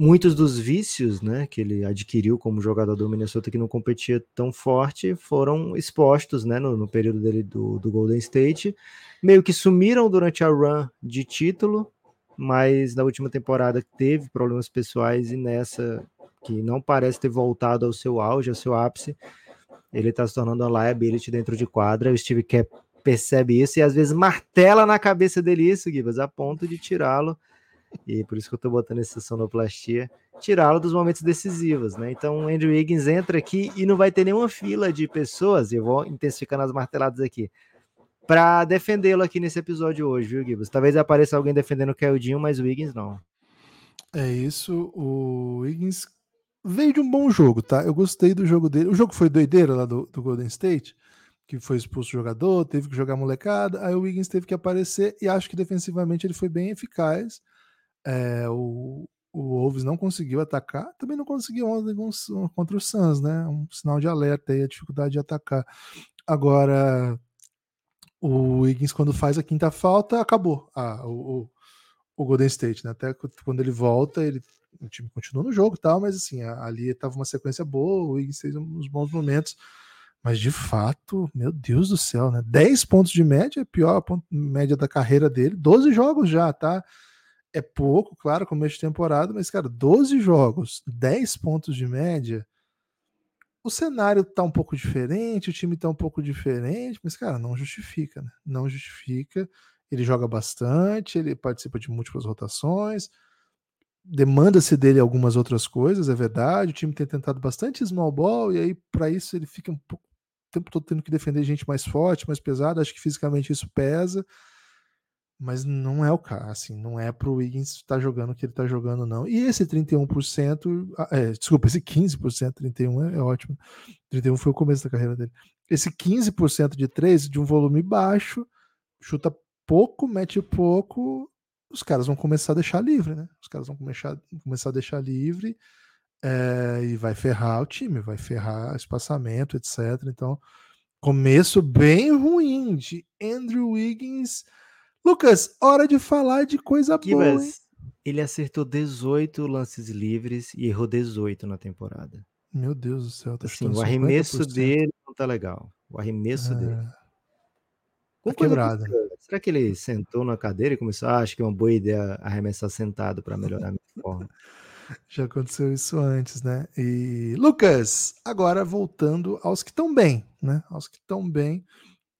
C: muitos dos vícios né, que ele adquiriu como jogador do Minnesota que não competia tão forte foram expostos né, no, no período dele do, do, Golden State. Meio que sumiram durante a run de título, mas na última temporada teve problemas pessoais e nessa que não parece ter voltado ao seu auge, ao seu ápice, ele está se tornando uma liability dentro de quadra. O Steve Kerr percebe isso e às vezes martela na cabeça dele isso, Gibas, a ponto de tirá-lo e por isso que eu estou botando essa sonoplastia, tirá-lo dos momentos decisivos, né? Então o Andrew Wiggins entra aqui e não vai ter nenhuma fila de pessoas, eu vou intensificando as marteladas aqui, para defendê-lo aqui nesse episódio hoje, viu, Gibbs? Talvez apareça alguém defendendo o Keldinho, mas o Wiggins não.
B: É isso, o Wiggins veio de um bom jogo, tá? Eu gostei do jogo dele. O jogo foi doideira lá do, do Golden State, que foi expulso o jogador, teve que jogar molecada, aí o Wiggins teve que aparecer e acho que defensivamente ele foi bem eficaz. É, o, o Wolves não conseguiu atacar, também não conseguiu ontem contra o Suns, né? Um sinal de alerta aí, a dificuldade de atacar. Agora, o Higgins, quando faz a quinta falta, acabou ah, o, o, Golden State, né? Até quando ele volta, ele, o time continua no jogo e tal, mas assim, ali estava uma sequência boa, o Higgins fez uns bons momentos. Mas de fato, meu Deus do céu, né? 10 pontos de média, pior média da carreira dele, 12 jogos já, tá? É pouco, claro, começo de temporada, mas, cara, 12 jogos, 10 pontos de média. O cenário tá um pouco diferente, o time tá um pouco diferente, mas, cara, não justifica, né? Não justifica. Ele joga bastante, ele participa de múltiplas rotações, demanda-se dele algumas outras coisas, é verdade. O time tem tentado bastante small ball, e aí, para isso, ele fica um pouco, o tempo todo tendo que defender gente mais forte, mais pesada. Acho que fisicamente isso pesa mas não é o caso, assim, não é pro Wiggins estar tá jogando o que ele tá jogando, não. E esse 31%, ah, é, desculpa, esse 15%, 31% é, é ótimo. 31% foi o começo da carreira dele. Esse 15% de 3 de um volume baixo, chuta pouco, mete pouco, os caras vão começar a deixar livre, né? Os caras vão começar, começar a deixar livre é, e vai ferrar o time, vai ferrar espaçamento, etc. Então, começo bem ruim de Andrew Wiggins Lucas, hora de falar de coisa boa. Hein?
C: Ele acertou 18 lances livres e errou 18 na temporada.
B: Meu Deus do céu,
C: tá assim, o arremesso 50%. dele não tá legal. O arremesso é... dele.
B: Tá quebrado.
C: Será que ele sentou na cadeira e começou? Ah, acho que é uma boa ideia arremessar sentado para melhorar a minha forma. (laughs)
B: Já aconteceu isso antes, né? E Lucas, agora voltando aos que estão bem, né? Aos que estão bem.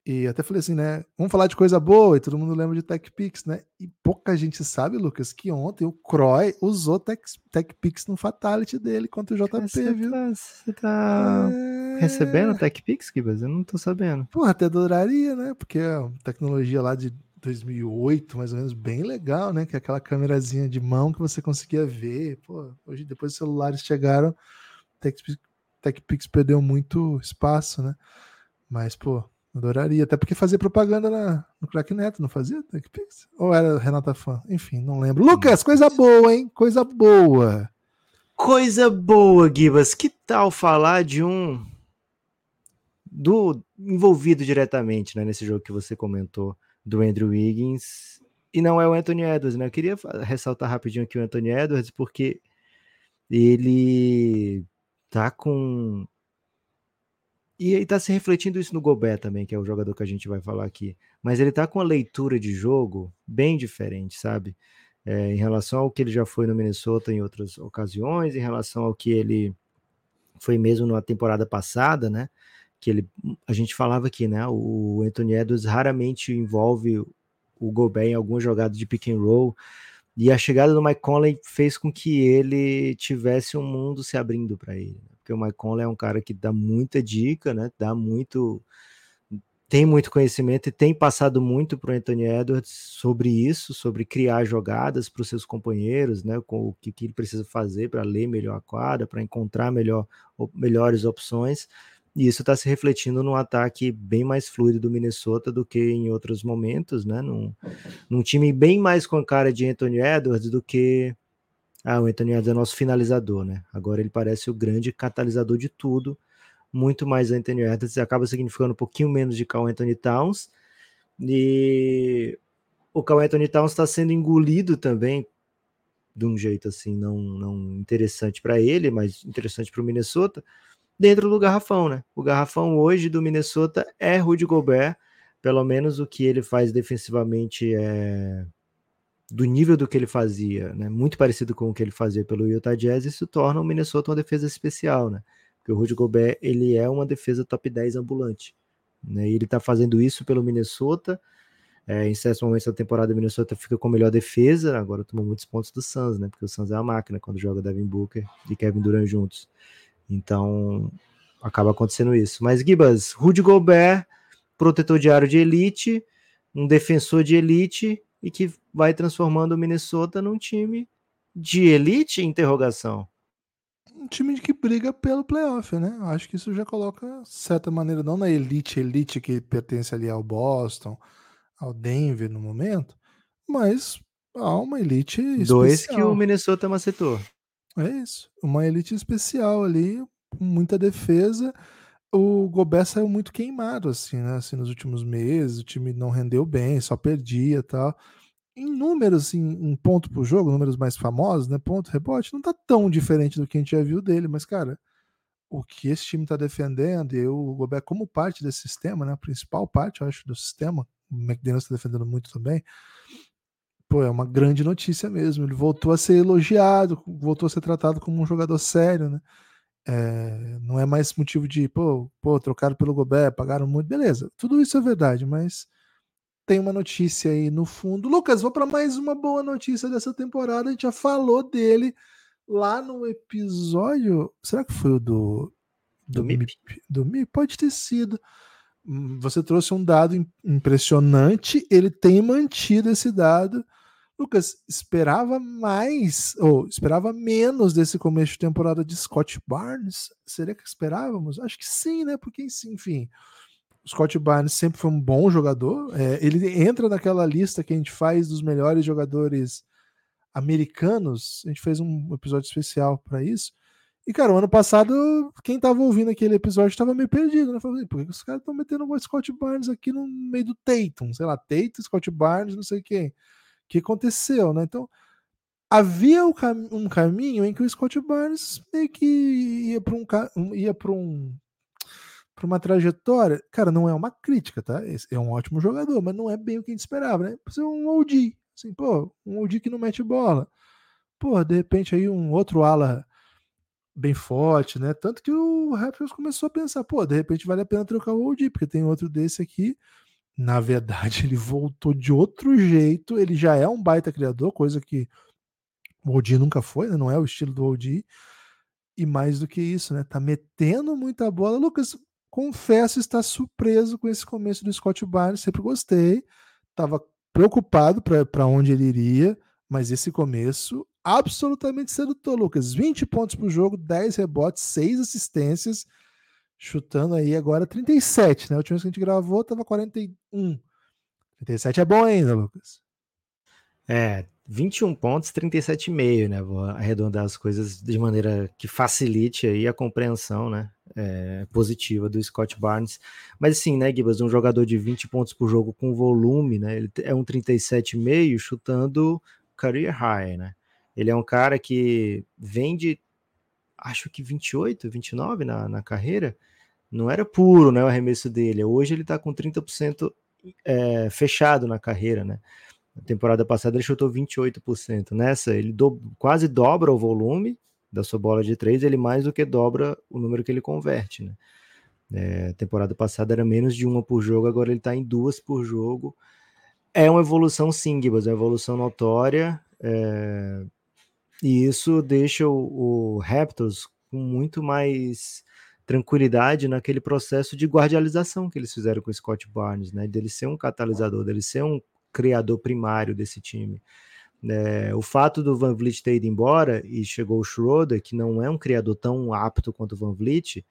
B: E até falei assim, né? Vamos falar de coisa boa, e todo mundo lembra de TechPix, né? E pouca gente sabe, Lucas, que ontem o Croy usou Tech, TechPix no Fatality dele contra o JP,
C: você
B: viu?
C: Tá, você tá é... recebendo TechPix, Kibas? Eu não tô sabendo.
B: Pô, até adoraria, né? Porque a tecnologia lá de 2008, mais ou menos, bem legal, né? Que é aquela câmerazinha de mão que você conseguia ver. Pô, hoje, depois os celulares chegaram, TechPix, TechPix perdeu muito espaço, né? Mas, pô, Adoraria, até porque fazia propaganda na, no Crack Neto, não fazia? Ou era Renata Fã? Enfim, não lembro. Lucas, coisa boa, hein? Coisa boa.
C: Coisa boa, Gibas. Que tal falar de um do envolvido diretamente né, nesse jogo que você comentou do Andrew Wiggins e não é o Anthony Edwards, né? Eu queria ressaltar rapidinho aqui o Anthony Edwards porque ele tá com e está se refletindo isso no Gobert também, que é o jogador que a gente vai falar aqui. Mas ele está com uma leitura de jogo bem diferente, sabe? É, em relação ao que ele já foi no Minnesota em outras ocasiões, em relação ao que ele foi mesmo na temporada passada, né? Que ele, a gente falava aqui, né? O Anthony Edwards raramente envolve o Gobert em alguma jogada de pick and roll. E a chegada do Mike Conley fez com que ele tivesse um mundo se abrindo para ele porque o Mike Conley é um cara que dá muita dica, né? Dá muito tem muito conhecimento e tem passado muito para o Anthony Edwards sobre isso, sobre criar jogadas para os seus companheiros, né? Com o que, que ele precisa fazer para ler melhor a quadra, para encontrar melhor, melhores opções. E isso está se refletindo num ataque bem mais fluido do Minnesota do que em outros momentos, né? Num, num time bem mais com a cara de Anthony Edwards do que Ah, o Anthony Edwards é nosso finalizador, né? Agora ele parece o grande catalisador de tudo. Muito mais Anthony Edwards, acaba significando um pouquinho menos de Carl Anthony Towns. E o Carl Anthony Towns está sendo engolido também de um jeito assim não, não interessante para ele, mas interessante para o Minnesota, dentro do garrafão, né? O garrafão hoje do Minnesota é Rudy Gobert, pelo menos o que ele faz defensivamente é do nível do que ele fazia, né? Muito parecido com o que ele fazia pelo Utah Jazz, isso torna o Minnesota uma defesa especial, né? Porque o Rudy Gobert, ele é uma defesa top 10 ambulante, né? E ele tá fazendo isso pelo Minnesota, é, em certos momentos da temporada, o Minnesota fica com melhor defesa. Agora tomou muitos pontos do Suns, né? Porque o Suns é a máquina quando joga Devin Booker e Kevin Durant juntos. Então, acaba acontecendo isso. Mas, Gibas, Rudy Gobert, protetor de aro de elite, um defensor de elite e que vai transformando o Minnesota num time de elite? Interrogação.
B: Um time que briga pelo playoff, né? Acho que isso já coloca, de certa maneira, não na elite, elite que pertence ali ao Boston, ao Denver no momento, mas há uma elite
C: Dois especial. que o Minnesota macetou.
B: É isso. Uma elite especial ali, muita defesa. O Gobert saiu muito queimado, assim, né? Assim, nos últimos meses, o time não rendeu bem, só perdia tal. Em números, assim, em ponto por jogo, números mais famosos, né? Ponto, rebote, não tá tão diferente do que a gente já viu dele, mas, cara, o que esse time tá defendendo, e o Gobert como parte desse sistema, né? A principal parte, eu acho, do sistema, o McDaniels está defendendo muito também. Pô, é uma grande notícia mesmo. Ele voltou a ser elogiado, voltou a ser tratado como um jogador sério, né? É, não é mais motivo de, pô, pô, trocaram pelo Gobert, pagaram muito, beleza. Tudo isso é verdade, mas tem uma notícia aí no fundo. Lucas, vou para mais uma boa notícia dessa temporada. A gente já falou dele lá no episódio. Será que foi o do
C: do, do MIP?
B: Do MIP? Pode ter sido você trouxe um dado impressionante, ele tem mantido esse dado. Lucas, esperava mais, ou esperava menos desse começo de temporada de Scott Barnes? Seria que esperávamos? Acho que sim, né? Porque, enfim, o Scott Barnes sempre foi um bom jogador. É, ele entra naquela lista que a gente faz dos melhores jogadores americanos. A gente fez um episódio especial para isso. E, cara, o ano passado, quem tava ouvindo aquele episódio tava meio perdido, né? Falei, assim, por que os caras estão metendo o Scott Barnes aqui no meio do Tatum? Sei lá, Tatum, Scott Barnes, não sei quem. Que aconteceu, né? Então, havia um, cam caminho em que o Scott Barnes meio que ia para um, ia para um para uma trajetória, cara, não é uma crítica, tá? é um ótimo jogador, mas não é bem o que a gente esperava, né? Ser um OG, assim, pô, um OG que não mete bola. Pô, de repente aí um outro ala bem forte, né? Tanto que o Raptors começou a pensar, pô, de repente vale a pena trocar o OG, porque tem outro desse aqui. Na verdade, (laughs) ele voltou de outro jeito, ele já é um baita criador, coisa que o OG nunca foi, né? Não é o estilo do OG. E mais do que isso, né? Tá metendo muita bola. Lucas, confesso estar surpreso com esse começo do Scott Barnes, sempre gostei. Tava preocupado para onde ele iria, mas esse começo absolutamente sedutor, Lucas. 20 pontos por jogo, 10 rebotes, 6 assistências, chutando aí agora 37, né? A última vez que a gente gravou tava 41. 37 é bom ainda, Lucas.
C: É, 21 pontos, 37,5, né? Vou arredondar as coisas de maneira que facilite aí a compreensão, né? É, positiva do Scott Barnes. Mas sim, né, Gibas, um jogador de 20 pontos por jogo com volume, né? Ele é um 37,5 chutando career high, né? Ele é um cara que vende, acho que 28, 29 na, na carreira. Não era puro né, o arremesso dele. Hoje ele está com 30% é, fechado na carreira, né? Na temporada passada ele chutou 28%. Nessa, ele do, quase dobra o volume da sua bola de três, ele mais do que dobra o número que ele converte, né? É, temporada passada era menos de uma por jogo, agora ele está em duas por jogo. É uma evolução sim, Gibas, é uma evolução notória. É, e isso deixa o, o Raptors com muito mais tranquilidade naquele processo de guardialização que eles fizeram com o Scott Barnes, né? Dele ser um catalisador, dele ser um criador primário desse time. É, o fato do Van Vliet ter ido embora e chegou o Schroeder, que não é um criador tão apto quanto o Van Vliet,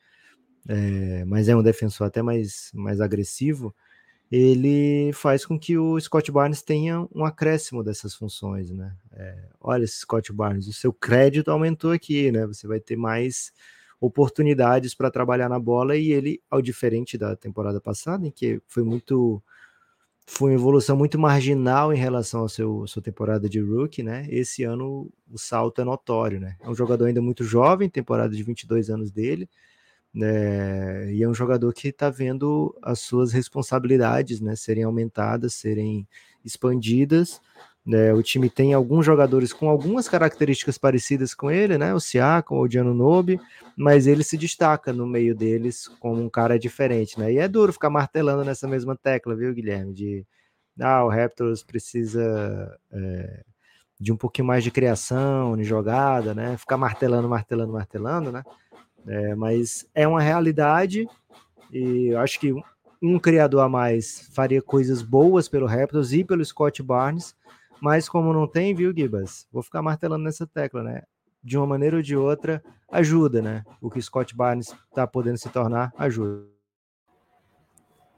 C: é, mas é um defensor até mais, mais agressivo, ele faz com que o Scott Barnes tenha um acréscimo dessas funções, né? É, olha, Scott Barnes, o seu crédito aumentou aqui, né? Você vai ter mais oportunidades para trabalhar na bola e ele, ao diferente da temporada passada, em que foi muito foi uma evolução muito marginal em relação à seu sua temporada de rookie, né? Esse ano o salto é notório, né? É um jogador ainda muito jovem, temporada de 22 anos dele, né? E é um jogador que está vendo as suas responsabilidades, né, serem aumentadas, serem expandidas. Né? O time tem alguns jogadores com algumas características parecidas com ele, né? O Siakam, o Diano Nobe, mas ele se destaca no meio deles como um cara diferente, né? E é duro ficar martelando nessa mesma tecla, viu, Guilherme? De ah, o Raptors precisa é, de um pouquinho mais de criação, de jogada, né? Ficar martelando, martelando, martelando, né? É, mas é uma realidade e eu acho que um criador a mais faria coisas boas pelo Raptors e pelo Scott Barnes, mas como não tem, viu, Gibas? Vou ficar martelando nessa tecla, né? De uma maneira ou de outra, ajuda, né? O que Scott Barnes está podendo se tornar, ajuda.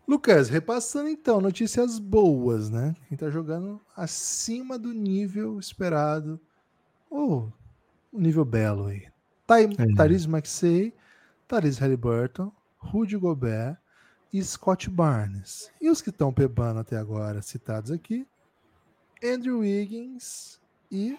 B: Lucas, repassando então, notícias boas, né? Quem tá jogando acima do nível esperado. Ou oh, um nível belo aí. Ty é. Tyrese Maxey, Tyrese Halliburton, Rudy Gobert e Scott Barnes. E os que estão pebando até agora, citados aqui, Andrew Wiggins e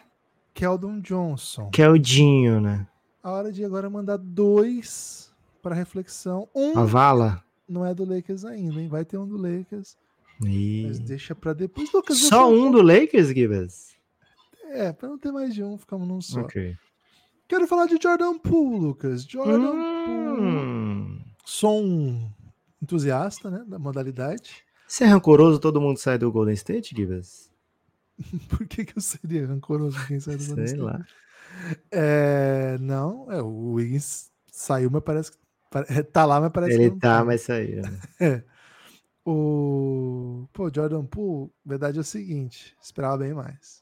B: Keldon Johnson.
C: Keldinho, né?
B: A hora de agora mandar dois para reflexão. Um
C: a vala
B: não é do Lakers ainda, hein? Vai ter um do Lakers.
C: E...
B: Mas deixa para depois. Lucas,
C: só um do Lakers, Gibbs?
B: É, para não ter mais de um, ficamos num só.
C: Ok.
B: Quero falar de Jordan Poole, Lucas. Jordan hum. Poole. Sou um entusiasta, né, da modalidade.
C: Você é rancoroso, todo mundo sai do Golden State, Gibbs? (laughs)
B: Por que, que eu seria rancoroso quem sai do
C: Sei lá.
B: É, não, é, o Wiggins saiu, mas parece que (laughs) tá lá, mas parece
C: Ele
B: que
C: não tá, tá, mas saiu. Né? (laughs)
B: É. O pô, Jordan Poole, verdade é o seguinte, esperava bem mais.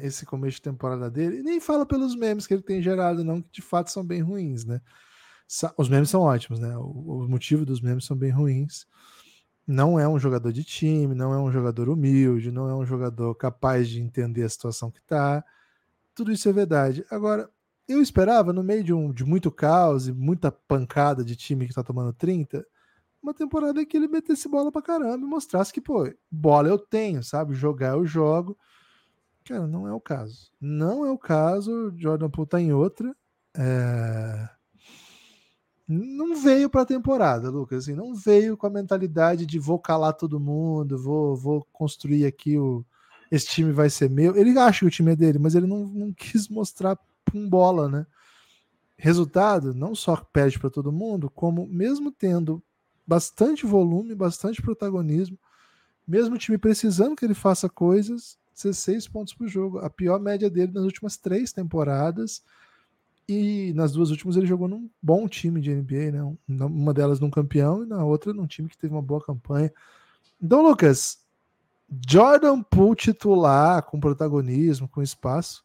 B: Esse começo de temporada dele, e nem fala pelos memes que ele tem gerado, não, que de fato são bem ruins, né? Os memes são ótimos, né? O, o motivo dos memes são bem ruins não é um jogador de time, não é um jogador humilde, não é um jogador capaz de entender a situação que está. Tudo isso é verdade. Agora, eu esperava, no meio de, um, de muito caos e muita pancada de time que está tomando 30, uma temporada que ele metesse bola pra caramba e mostrasse que, pô, bola eu tenho, sabe? Jogar eu jogo. Cara, não é o caso. Não é o caso. Jordan Poole tá em outra. É não veio para a temporada, Lucas. Assim, não veio com a mentalidade de vou calar todo mundo, vou, vou construir aqui o. Esse time vai ser meu. Ele acha que o time é dele, mas ele não, não (laughs) quis mostrar com bola, né? Resultado, não só perde para todo mundo, como mesmo tendo bastante volume, bastante protagonismo, mesmo o time precisando que ele faça coisas, 16 pontos por jogo. A pior média dele nas últimas três temporadas e nas duas últimas ele jogou num bom time de NBA, né? Uma delas num campeão e na outra num time que teve uma boa campanha. Então, Lucas, Jordan Poole titular, com protagonismo, com espaço,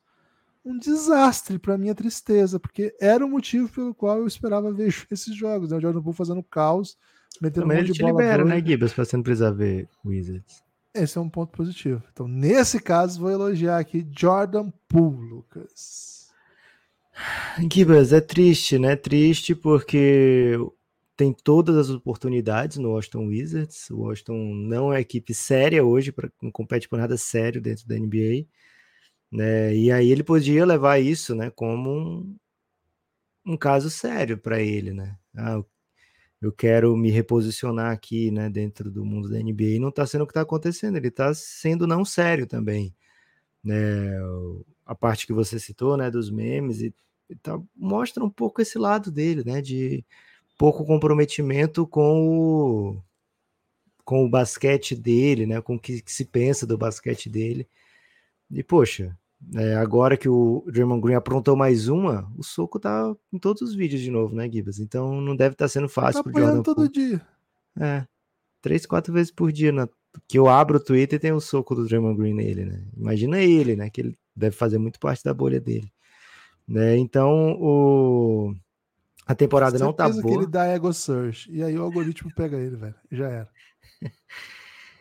B: um desastre para minha tristeza, porque era o motivo pelo qual eu esperava ver (laughs) esses jogos, né? O Jordan Poole fazendo caos, metendo
C: Também
B: um monte de bola.
C: libera, né, Gibbs, pra você não precisar ver Wizards.
B: Esse é um ponto positivo. Então, nesse caso, vou elogiar aqui Jordan Poole, Lucas.
C: Gibas, é triste, né? Triste porque tem todas as oportunidades no Washington Wizards. O Washington não é equipe séria hoje, pra, não compete por nada sério dentro da NBA. Né? E aí ele podia levar isso né, como um, um caso sério para ele. Né? Ah, eu quero me reposicionar aqui né, dentro do mundo da NBA e não está sendo o que está acontecendo, ele está sendo não sério também. Né? A parte que você citou né, dos memes e tá, mostra um pouco esse lado dele, né? De pouco comprometimento com o, com o basquete dele, né? Com o que, que se pensa do basquete dele. E, poxa, é, agora que o Draymond Green aprontou mais uma, o soco tá em todos os vídeos de novo, né, Gibas? Então não deve estar tá sendo fácil
B: tá pro Jordan todo Poole. dia.
C: É, três, quatro vezes por dia, né? que eu abro o Twitter e tem o soco do Draymond Green nele, né? Imagina ele, né? Que ele deve fazer muito parte da bolha dele. Né? Então, o... a temporada não tá boa.
B: que ele dá ego search. E aí o algoritmo pega ele, velho. Já era. (laughs)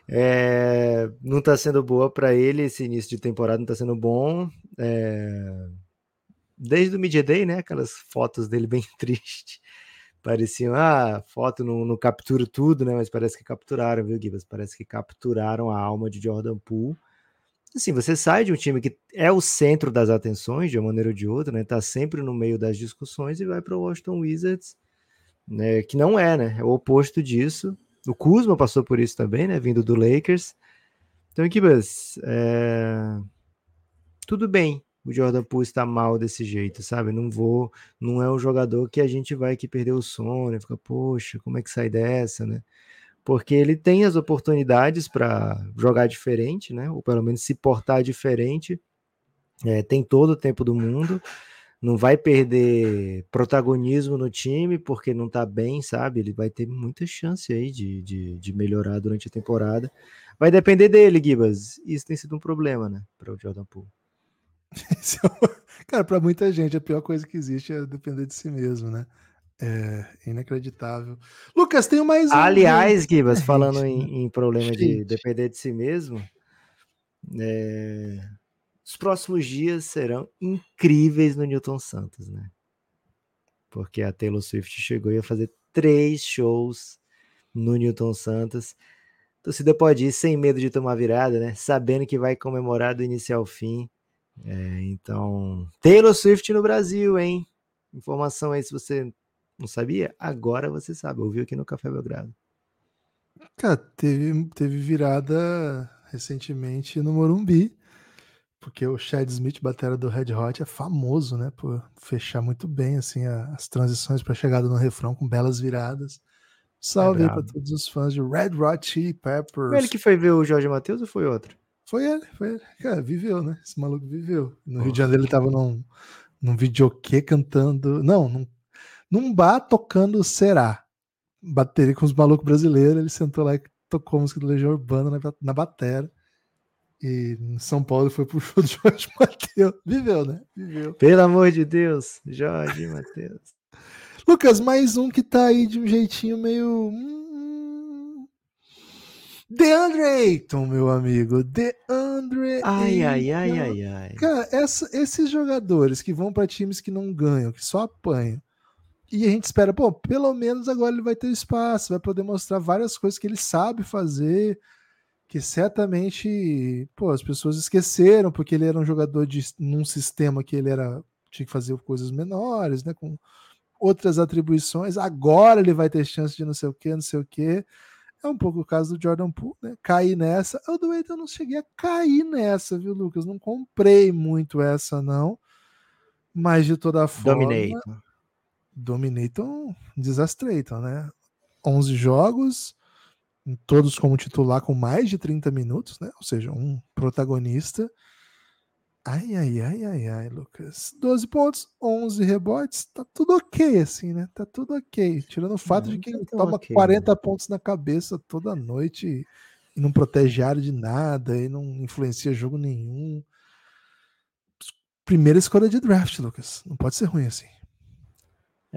C: É, não está sendo boa para ele esse início de temporada, não está sendo bom. É, desde o Media Day, né? Aquelas fotos dele bem (laughs) tristes. Pareciam, ah, foto não, não captura tudo, né? Mas parece que capturaram, viu, Gibas? Parece que capturaram a alma de Jordan Poole. Assim, você sai de um time que é o centro das atenções, de uma maneira ou de outra, né? Tá sempre no meio das discussões e vai para o Washington Wizards, né? Que não é, né? É o oposto disso. O Kuzma passou por isso também, né? Vindo do Lakers. Então, Kibas, é... tudo bem. O Jordan Poole está mal desse jeito, sabe? Não vou, não é um jogador que a gente vai que perder o sono, né? fica, poxa, como é que sai dessa, né? Porque ele tem as oportunidades para jogar diferente, né? Ou pelo menos se portar diferente. É, tem todo o tempo do mundo não vai perder protagonismo no time porque não tá bem, sabe? Ele vai ter muita chance aí de, de, de melhorar durante a temporada. Vai depender dele, Gibas. Isso tem sido um problema, né, para o Jordan Poole. (laughs)
B: É cara, para muita gente, a pior coisa que existe é depender de si mesmo, né? É inacreditável. Lucas, tem mais
C: um. Aliás, Gibas, (laughs) falando em, em problema de depender de si mesmo, é, os próximos dias serão incríveis no Newton Santos, né? Porque a Taylor Swift chegou e ia fazer três shows no Newton Santos. Então, se pode ir sem medo de tomar virada, né? Sabendo que vai comemorar do início ao fim. É, então, Taylor Swift no Brasil, hein? Informação aí se você não sabia, agora você sabe. Ouviu aqui no Café Belgrado.
B: Cara, teve, teve virada recentemente no Morumbi. Porque o Chad Smith, batera do Red Hot, é famoso, né? Por fechar muito bem assim as transições para chegada no refrão com belas viradas. Salve é aí para todos os fãs de Red Hot Chili Peppers.
C: Foi ele que foi ver o Jorge Matheus ou foi outro?
B: Foi ele, foi ele. Cara, viveu, né? Esse maluco viveu. No Rio de Janeiro ele tava num, num videokê cantando. Não, num, num bar tocando Será. Bateria com os malucos brasileiros. Ele sentou lá e tocou música do Legião Urbana na, na batera. E em São Paulo foi pro (laughs) show do Jorge Matheus. Viveu, né? Viveu.
C: Pelo amor de Deus, Jorge Matheus. (laughs)
B: Lucas, mais um que tá aí de um jeitinho meio. Hum... DeAndre Ayton, meu amigo. DeAndre
C: ai, Ayton. Ai, ai, ai, ai.
B: Cara, essa, esses jogadores que vão para times que não ganham, que só apanham. E a gente espera, pô, pelo menos agora ele vai ter espaço, vai poder mostrar várias coisas que ele sabe fazer que certamente, pô, as pessoas esqueceram porque ele era um jogador de num sistema que ele era tinha que fazer coisas menores, né, com outras atribuições. Agora ele vai ter chance de não sei o que, não sei o que. É um pouco o caso do Jordan Poole, né? Cair nessa. Eu do eu não cheguei a cair nessa, viu, Lucas? Não comprei muito essa não. Mas de toda forma,
C: Dominator.
B: Dominator, Desastrator, né? 11 jogos, todos como titular com mais de 30 minutos, né? Ou seja, um protagonista. Ai, ai, ai, ai, ai, Lucas. 12 pontos, 11 rebotes, tá tudo ok, assim, né? Tá tudo ok. Tirando o fato não, de que ele tá toma okay, 40 né? pontos na cabeça toda noite e não protege a área de nada e não influencia jogo nenhum. Primeira escolha de draft, Lucas. Não pode ser ruim assim.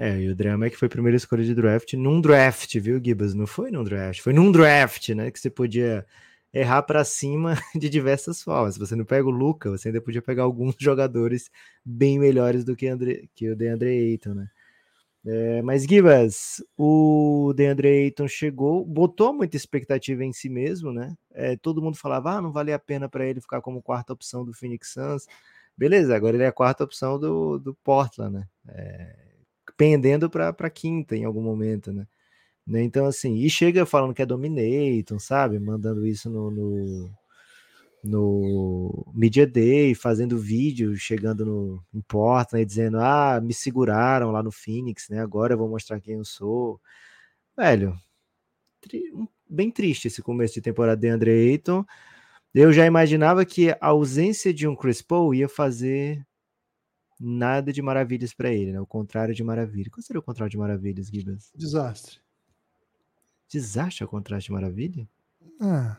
C: É, e o drama é que foi a primeira escolha de draft num draft, viu, Gibas? Não foi num draft, foi num draft, né? Que você podia errar para cima (laughs) de diversas formas. Se você não pega o Luca, você ainda podia pegar alguns (laughs) jogadores bem melhores do que, Andre, que o DeAndre Ayton, né? É, mas Gibas, o DeAndre Ayton chegou, botou muita expectativa em si mesmo, né? É, todo mundo falava, ah, não valia a pena para ele ficar como quarta opção do Phoenix Suns. Beleza, agora ele é a quarta opção do, do Portland, né? É, pendendo para quinta em algum momento, né? né? Então, assim, e chega falando que é Dominator, sabe? Mandando isso no, no, no Media Day, fazendo vídeo, chegando no em Portland, dizendo: Ah, me seguraram lá no Phoenix, né? Agora eu vou mostrar quem eu sou. Velho, tri, bem triste esse começo de temporada de Andre Ayton. Eu já imaginava que a ausência de um Chris Paul ia fazer nada de maravilhas para ele, né? O contrário de maravilha. Qual seria o contrário de maravilhas, Gibas?
B: Desastre.
C: Desastre é o contrário de maravilha?
B: Ah,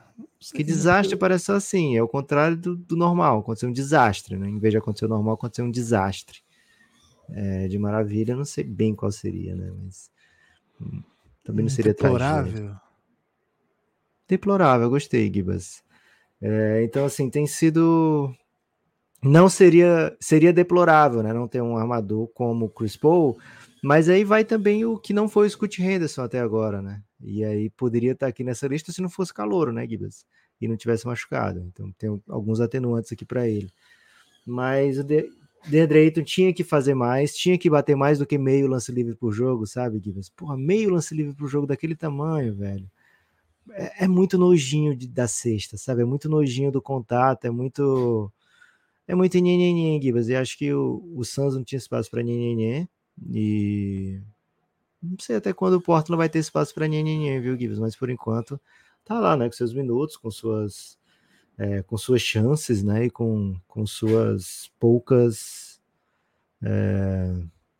C: que desastre parece só assim, é o contrário do, do, normal, aconteceu um desastre, né? Em vez de acontecer o normal, aconteceu um desastre. É, de maravilha, não sei bem qual seria, né? Mas hum, também não seria
B: deplorável.
C: Deplorável, gostei, Gibas. É, então, assim, tem sido. Não seria seria deplorável, né? Não ter um armador como o Chris Paul, mas aí vai também o que não foi o Scott Henderson até agora, né? E aí poderia estar aqui nessa lista se não fosse calouro, né, Gibas? E não tivesse machucado. Então tem alguns atenuantes aqui para ele. Mas o DeAndre Ayton tinha que fazer mais, tinha que bater mais do que meio lance livre por jogo, sabe, Gibas? Porra, meio lance livre por jogo daquele tamanho, velho. É, é muito nojinho de, da cesta, sabe? É muito nojinho do contato, é muito. É muito nhenhenhen, Gibas. E acho que o, o Suns não tinha espaço para nhenhenhen. E. Não sei até quando o Portland vai ter espaço para nhenhenhen, viu, Gibas? Mas por enquanto tá lá, né? Com seus minutos, com suas é, com suas chances, né? E com, com suas poucas é,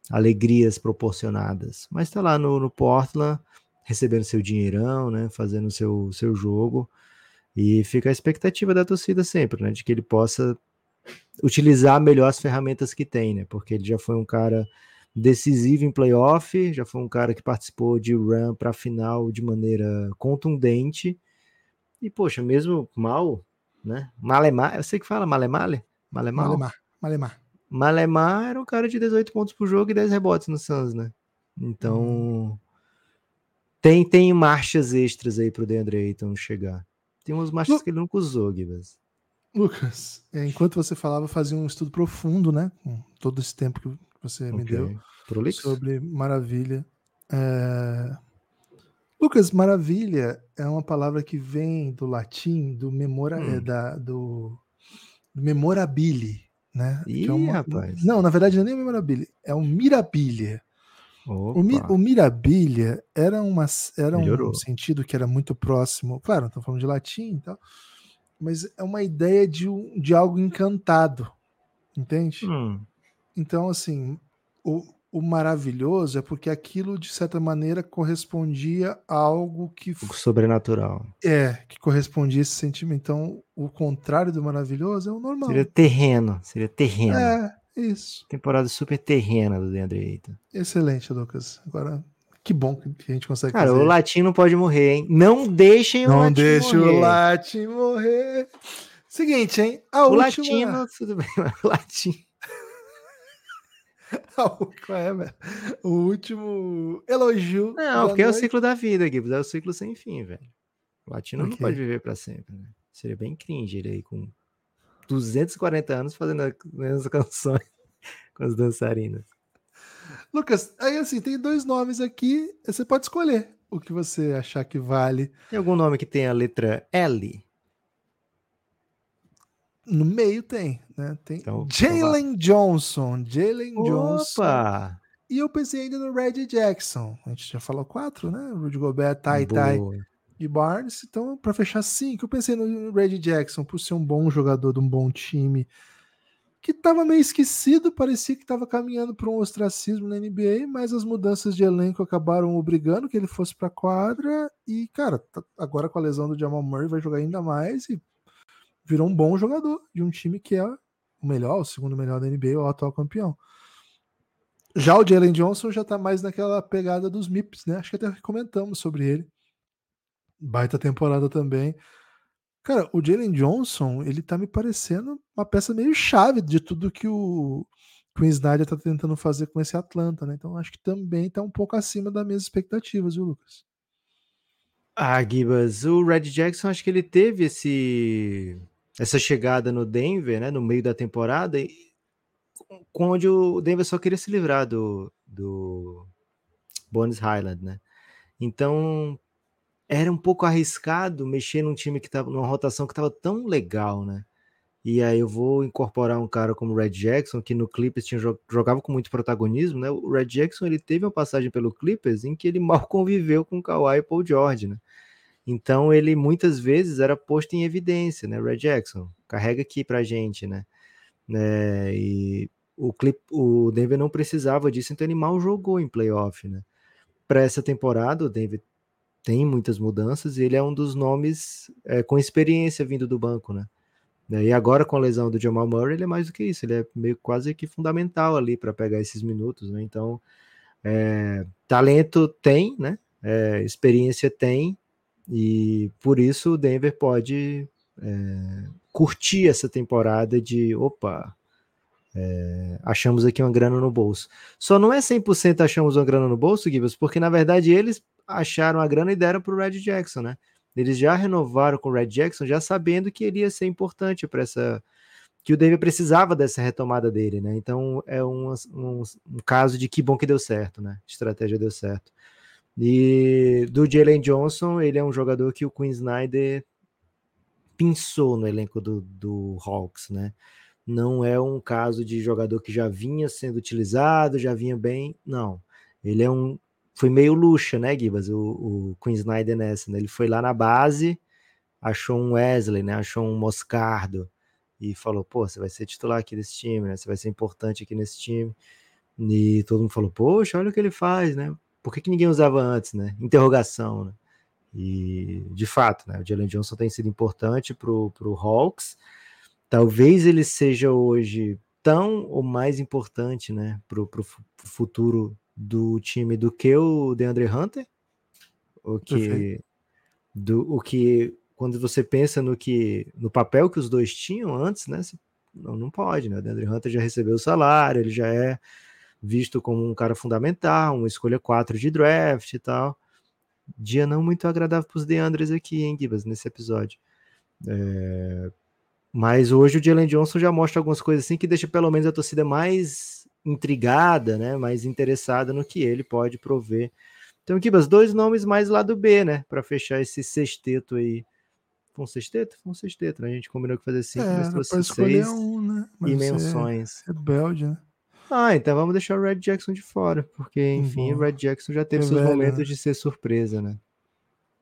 C: alegrias proporcionadas. Mas está lá no, no, Portland, recebendo seu dinheirão, né? Fazendo seu, seu jogo. E fica a expectativa da torcida sempre, né? De que ele possa utilizar melhor as ferramentas que tem, né? Porque ele já foi um cara decisivo em playoff, já foi um cara que participou de run para final de maneira contundente. E, poxa, mesmo mal, né? Malemar, eu sei que fala Malemale?
B: Malemar? Malemar. Malemar.
C: Malemar era um cara de 18 pontos por jogo e 10 rebotes no Suns, né? Então, hum. tem, tem marchas extras aí pro DeAndre Ayton chegar. Tem umas marchas Lu... que ele nunca usou, Gibas.
B: Lucas, é, enquanto você falava, fazia um estudo profundo, né? Com todo esse tempo que você okay. me deu Prolixo. sobre Maravilha. É... Lucas, maravilha é uma palavra que vem do latim, do memora, é, hum. da, do, do memorabile, né?
C: Ih,
B: é
C: uma, rapaz.
B: Não, na verdade não é nem memorabile, é o mirabilia. O, mi, o mirabilia era, uma, era um sentido que era muito próximo, claro, estou falando de latim e tal, mas é uma ideia de, de algo encantado, entende?
C: Hum.
B: Então, assim, o, o maravilhoso é porque aquilo, de certa maneira, correspondia a algo que.
C: O sobrenatural.
B: É, que correspondia a esse sentimento. Então, o contrário do maravilhoso é o normal.
C: Seria terreno, seria terreno.
B: É, isso.
C: Temporada super terrena do Deandre Ayton.
B: Excelente, Lucas. Agora, que bom que a gente consegue
C: Cara,
B: fazer.
C: o latim não pode morrer, hein? Não deixem o
B: não
C: latim
B: deixe morrer. o latim morrer. Seguinte, hein? A
C: o
B: última...
C: latino, tudo bem, mas o latim. (laughs)
B: Qual é, velho? O último elogio.
C: Não, porque noite. é o ciclo da vida, Gibbs. É o ciclo sem fim, velho. O latino okay. não pode viver para sempre, né? Seria bem cringe ele aí com 240 anos fazendo as mesmas canções (laughs) com as dançarinas.
B: Lucas, aí assim, tem dois nomes aqui. Você pode escolher o que você achar que vale.
C: Tem algum nome que tem a letra L?
B: No meio tem, né? Tem então, Jalen Johnson. Jalen Johnson. E eu pensei ainda no Red Jackson. A gente já falou quatro, né? Rudy Gobert, Tai Tai e Barnes. Então, para fechar cinco, eu pensei no Red Jackson por ser um bom jogador de um bom time que estava meio esquecido, parecia que estava caminhando para um ostracismo na NBA, mas as mudanças de elenco acabaram obrigando que ele fosse para a quadra e, cara, tá, agora com a lesão do Jamal Murray vai jogar ainda mais e virou um bom jogador de um time que é o melhor, o segundo melhor da NBA, o atual campeão. Já o Jalen Johnson já tá mais naquela pegada dos MIPs, né? Acho que até comentamos sobre ele. Baita temporada também. Cara, o Jalen Johnson, ele tá me parecendo uma peça meio chave de tudo que o, que Snyder tá tentando fazer com esse Atlanta, né? Então acho que também tá um pouco acima das minhas expectativas, viu, Lucas?
C: Ah, Gibas, o Red Jackson, acho que ele teve esse essa chegada no Denver, né, no meio da temporada, onde o Denver só queria se livrar do, do Bones Highland, né? Então era um pouco arriscado mexer num time que estava numa rotação que estava tão legal, né? E aí eu vou incorporar um cara como o Red Jackson, que no Clippers tinha, jogava com muito protagonismo, né? O Red Jackson ele teve uma passagem pelo Clippers em que ele (laughs) mal conviveu com Kawhi e Paul George, né? Então ele muitas vezes era posto em evidência, né? Red Jackson, carrega aqui pra gente, né? É, e o, clip, o Denver não precisava disso, então ele mal jogou em playoff, né? Para essa temporada, o Denver tem muitas mudanças e ele é um dos nomes é, com experiência vindo do banco, né? E agora com a lesão do Jamal Murray, ele é mais do que isso, ele é meio quase que fundamental ali para pegar esses minutos, né? Então, é, talento tem, né? É, experiência tem, E por isso o Denver pode é, curtir essa temporada de opa, é, achamos aqui uma grana no bolso. Só não é 100% achamos uma grana no bolso, Gibbs, porque na verdade eles acharam a grana e deram para o Red Jackson, né? Eles já renovaram com o Red Jackson, já sabendo que ele ia ser importante para essa. que o David precisava dessa retomada dele, né? Então é um, um, um, caso de que bom que deu certo, né? Estratégia deu certo. E do Jalen Johnson, ele é um jogador que o Queen Snyder pensou no elenco do, do Hawks, né? Não é um caso de jogador que já vinha sendo utilizado, já vinha bem, não. Ele é um foi meio luxa, né, Gibas? O, o Queen Snyder nessa, né? Ele foi lá na base, achou um Wesley, né? Achou um Moscardo e falou: pô, você vai ser titular aqui desse time, né? Você vai ser importante aqui nesse time. E todo mundo falou: poxa, olha o que ele faz, né? Por que, que ninguém usava antes, né? Interrogação, né? E de fato, né? O Jalen Johnson tem sido importante pro, pro Hawks. Talvez ele seja hoje tão ou mais importante, né, pro, pro futuro do time do que o DeAndre Hunter. O que, do, o que quando você pensa no que no papel que os dois tinham antes, né? Não, não pode, né? O DeAndre Hunter já recebeu o salário, ele já é visto como um cara fundamental, uma escolha 4 de draft e tal. Dia não muito agradável para os DeAndres aqui, hein, Gibas, nesse episódio. É... Mas hoje o Jalen Johnson já mostra algumas coisas assim que deixa pelo menos a torcida mais intrigada, né, mais interessada no que ele pode prover. Então, Kibas, dois nomes mais lá do B, né, para fechar esse sexteto aí. Foi um sexteto? Foi um sexteto, né? A gente combinou que fazer cinco,
B: é,
C: mas trouxe seis um, né? mas
B: é
C: menções.
B: É rebelde, né?
C: Ah, então vamos deixar o Red Jackson de fora, porque, enfim, uhum. o Red Jackson já teve é seus velho, momentos né? de ser surpresa, né?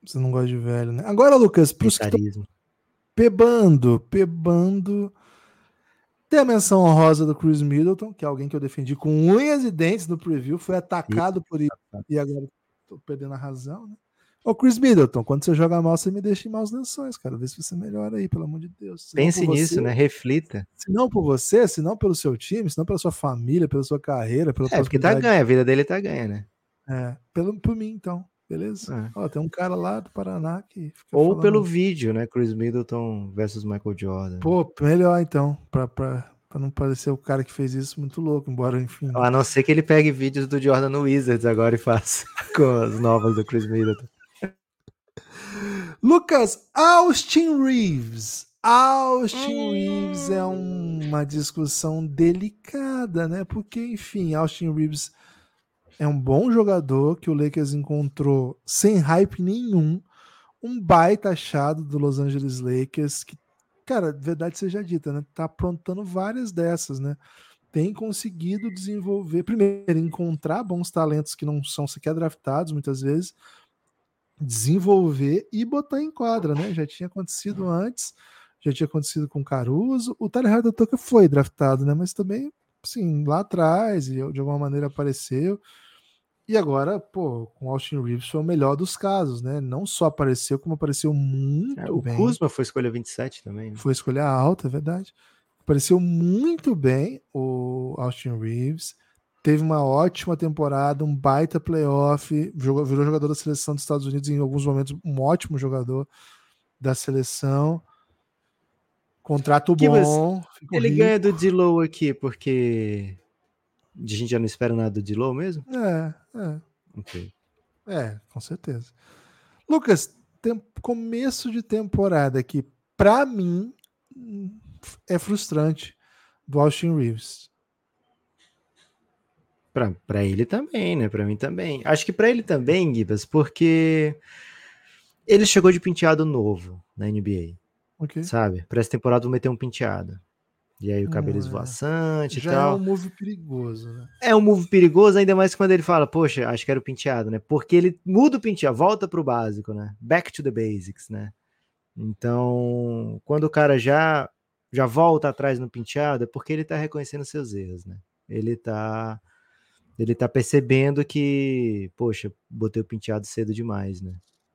B: Você não gosta de velho, né? Agora, Lucas, para os que estão pebando, pebando tem a menção honrosa do Chris Middleton, que é alguém que eu defendi com unhas e dentes no preview, foi atacado por isso e agora tô perdendo a razão, né? Ô, Chris Middleton, quando você joga mal, você me deixa em maus lençóis, cara. Vê se você melhora aí, pelo amor de Deus.
C: Se Pense nisso, você, né? Reflita.
B: Se não por você, se não pelo seu time, se não pela sua família, pela sua carreira, pela
C: É, porque tá ganha, a vida dele tá ganha, né?
B: É, pelo, por mim, então. Beleza? É. Ó, tem um cara lá do Paraná que.
C: Ou falando... pelo vídeo, né? Chris Middleton versus Michael Jordan.
B: Pô, melhor então, pra, pra, pra não parecer o cara que fez isso muito louco, embora, enfim.
C: A não ser que ele pegue vídeos do Jordan no Wizards agora e faça (laughs) com as novas do Chris Middleton.
B: Lucas, Austin Reeves. Austin Reeves é uma discussão delicada, né? Porque, enfim, Austin Reeves é um bom jogador que o Lakers encontrou sem hype nenhum. Um baita achado do Los Angeles Lakers, que, cara, verdade seja dita, né? Tá aprontando várias dessas, né? Tem conseguido desenvolver, primeiro, encontrar bons talentos que não são sequer draftados muitas vezes, desenvolver e botar em quadra, né? Já tinha acontecido antes, já tinha acontecido com Caruso. O Tyler Harder Tucker foi draftado, né? Mas também, sim, lá atrás, e de alguma maneira apareceu. E agora, pô, com o Austin Reeves foi o melhor dos casos, né? Não só apareceu, como apareceu muito é,
C: o
B: bem.
C: O Kuzma foi escolha 27 também.
B: Né? Foi escolha alta, é verdade. Apareceu muito bem o Austin Reeves. Teve uma ótima temporada, um baita playoff, jogou, virou jogador da seleção dos Estados Unidos em alguns momentos, um ótimo jogador da seleção. Contrato bom.
C: Ele rico. ganha do Dilow aqui porque a gente já não espera nada do Dilow mesmo?
B: É, é.
C: Ok.
B: É, com certeza. Lucas, começo de temporada que, para mim, é frustrante do Austin Reeves.
C: Para ele também, né? Para mim também. Acho que para ele também, Gibas, porque ele chegou de penteado novo na NBA. Okay. Sabe? Para essa temporada vou meter um penteado. E aí o cabelo hum, esvoaçante
B: já
C: e tal.
B: é um move perigoso, né?
C: É um move perigoso, ainda mais quando ele fala, poxa, acho que era o penteado, né? Porque ele muda o penteado, volta pro básico, né? Back to the basics, né? Então, quando o cara já já volta atrás no penteado, é porque ele tá reconhecendo seus erros, né? Ele tá ele tá percebendo que, poxa, botei o penteado cedo demais, né?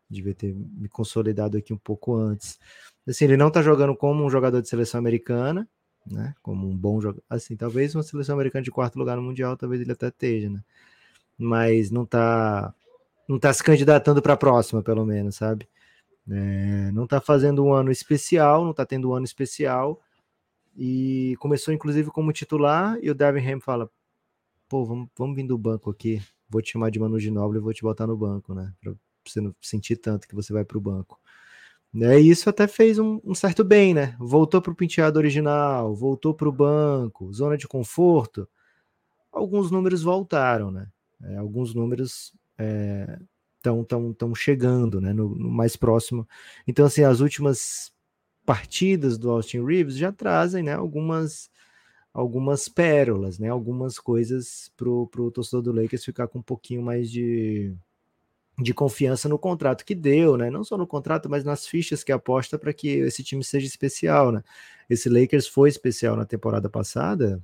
C: Devia ter me consolidado aqui um pouco antes. Assim, ele não tá jogando como um jogador de seleção americana, né? Como um bom jogador. Assim, talvez uma seleção americana de quarto lugar no Mundial, talvez ele até esteja, né? Mas não tá não tá se candidatando para a próxima, pelo menos, sabe? É, não está fazendo um ano especial, não está tendo um ano especial. E começou, inclusive, como titular. E o Devin Ham fala: pô, vamos, vamos vir do banco aqui. Vou te chamar de Manu Ginóbili e vou te botar no banco, né? Pra você não sentir tanto que você vai para o banco. Né, isso até fez um, um, certo bem, né? Voltou para o penteado original, voltou para o banco, zona de conforto. Alguns números voltaram, né? É, alguns números estão é, tão, tão chegando, né? No, no, mais próximo. Então, assim, as últimas partidas do Austin Reeves já trazem, né? Algumas algumas pérolas, né? Algumas coisas para o torcedor do Lakers ficar com um pouquinho mais de de confiança no contrato que deu, né? Não só no contrato, mas nas fichas que aposta para que esse time seja especial, né? Esse Lakers foi especial na temporada passada,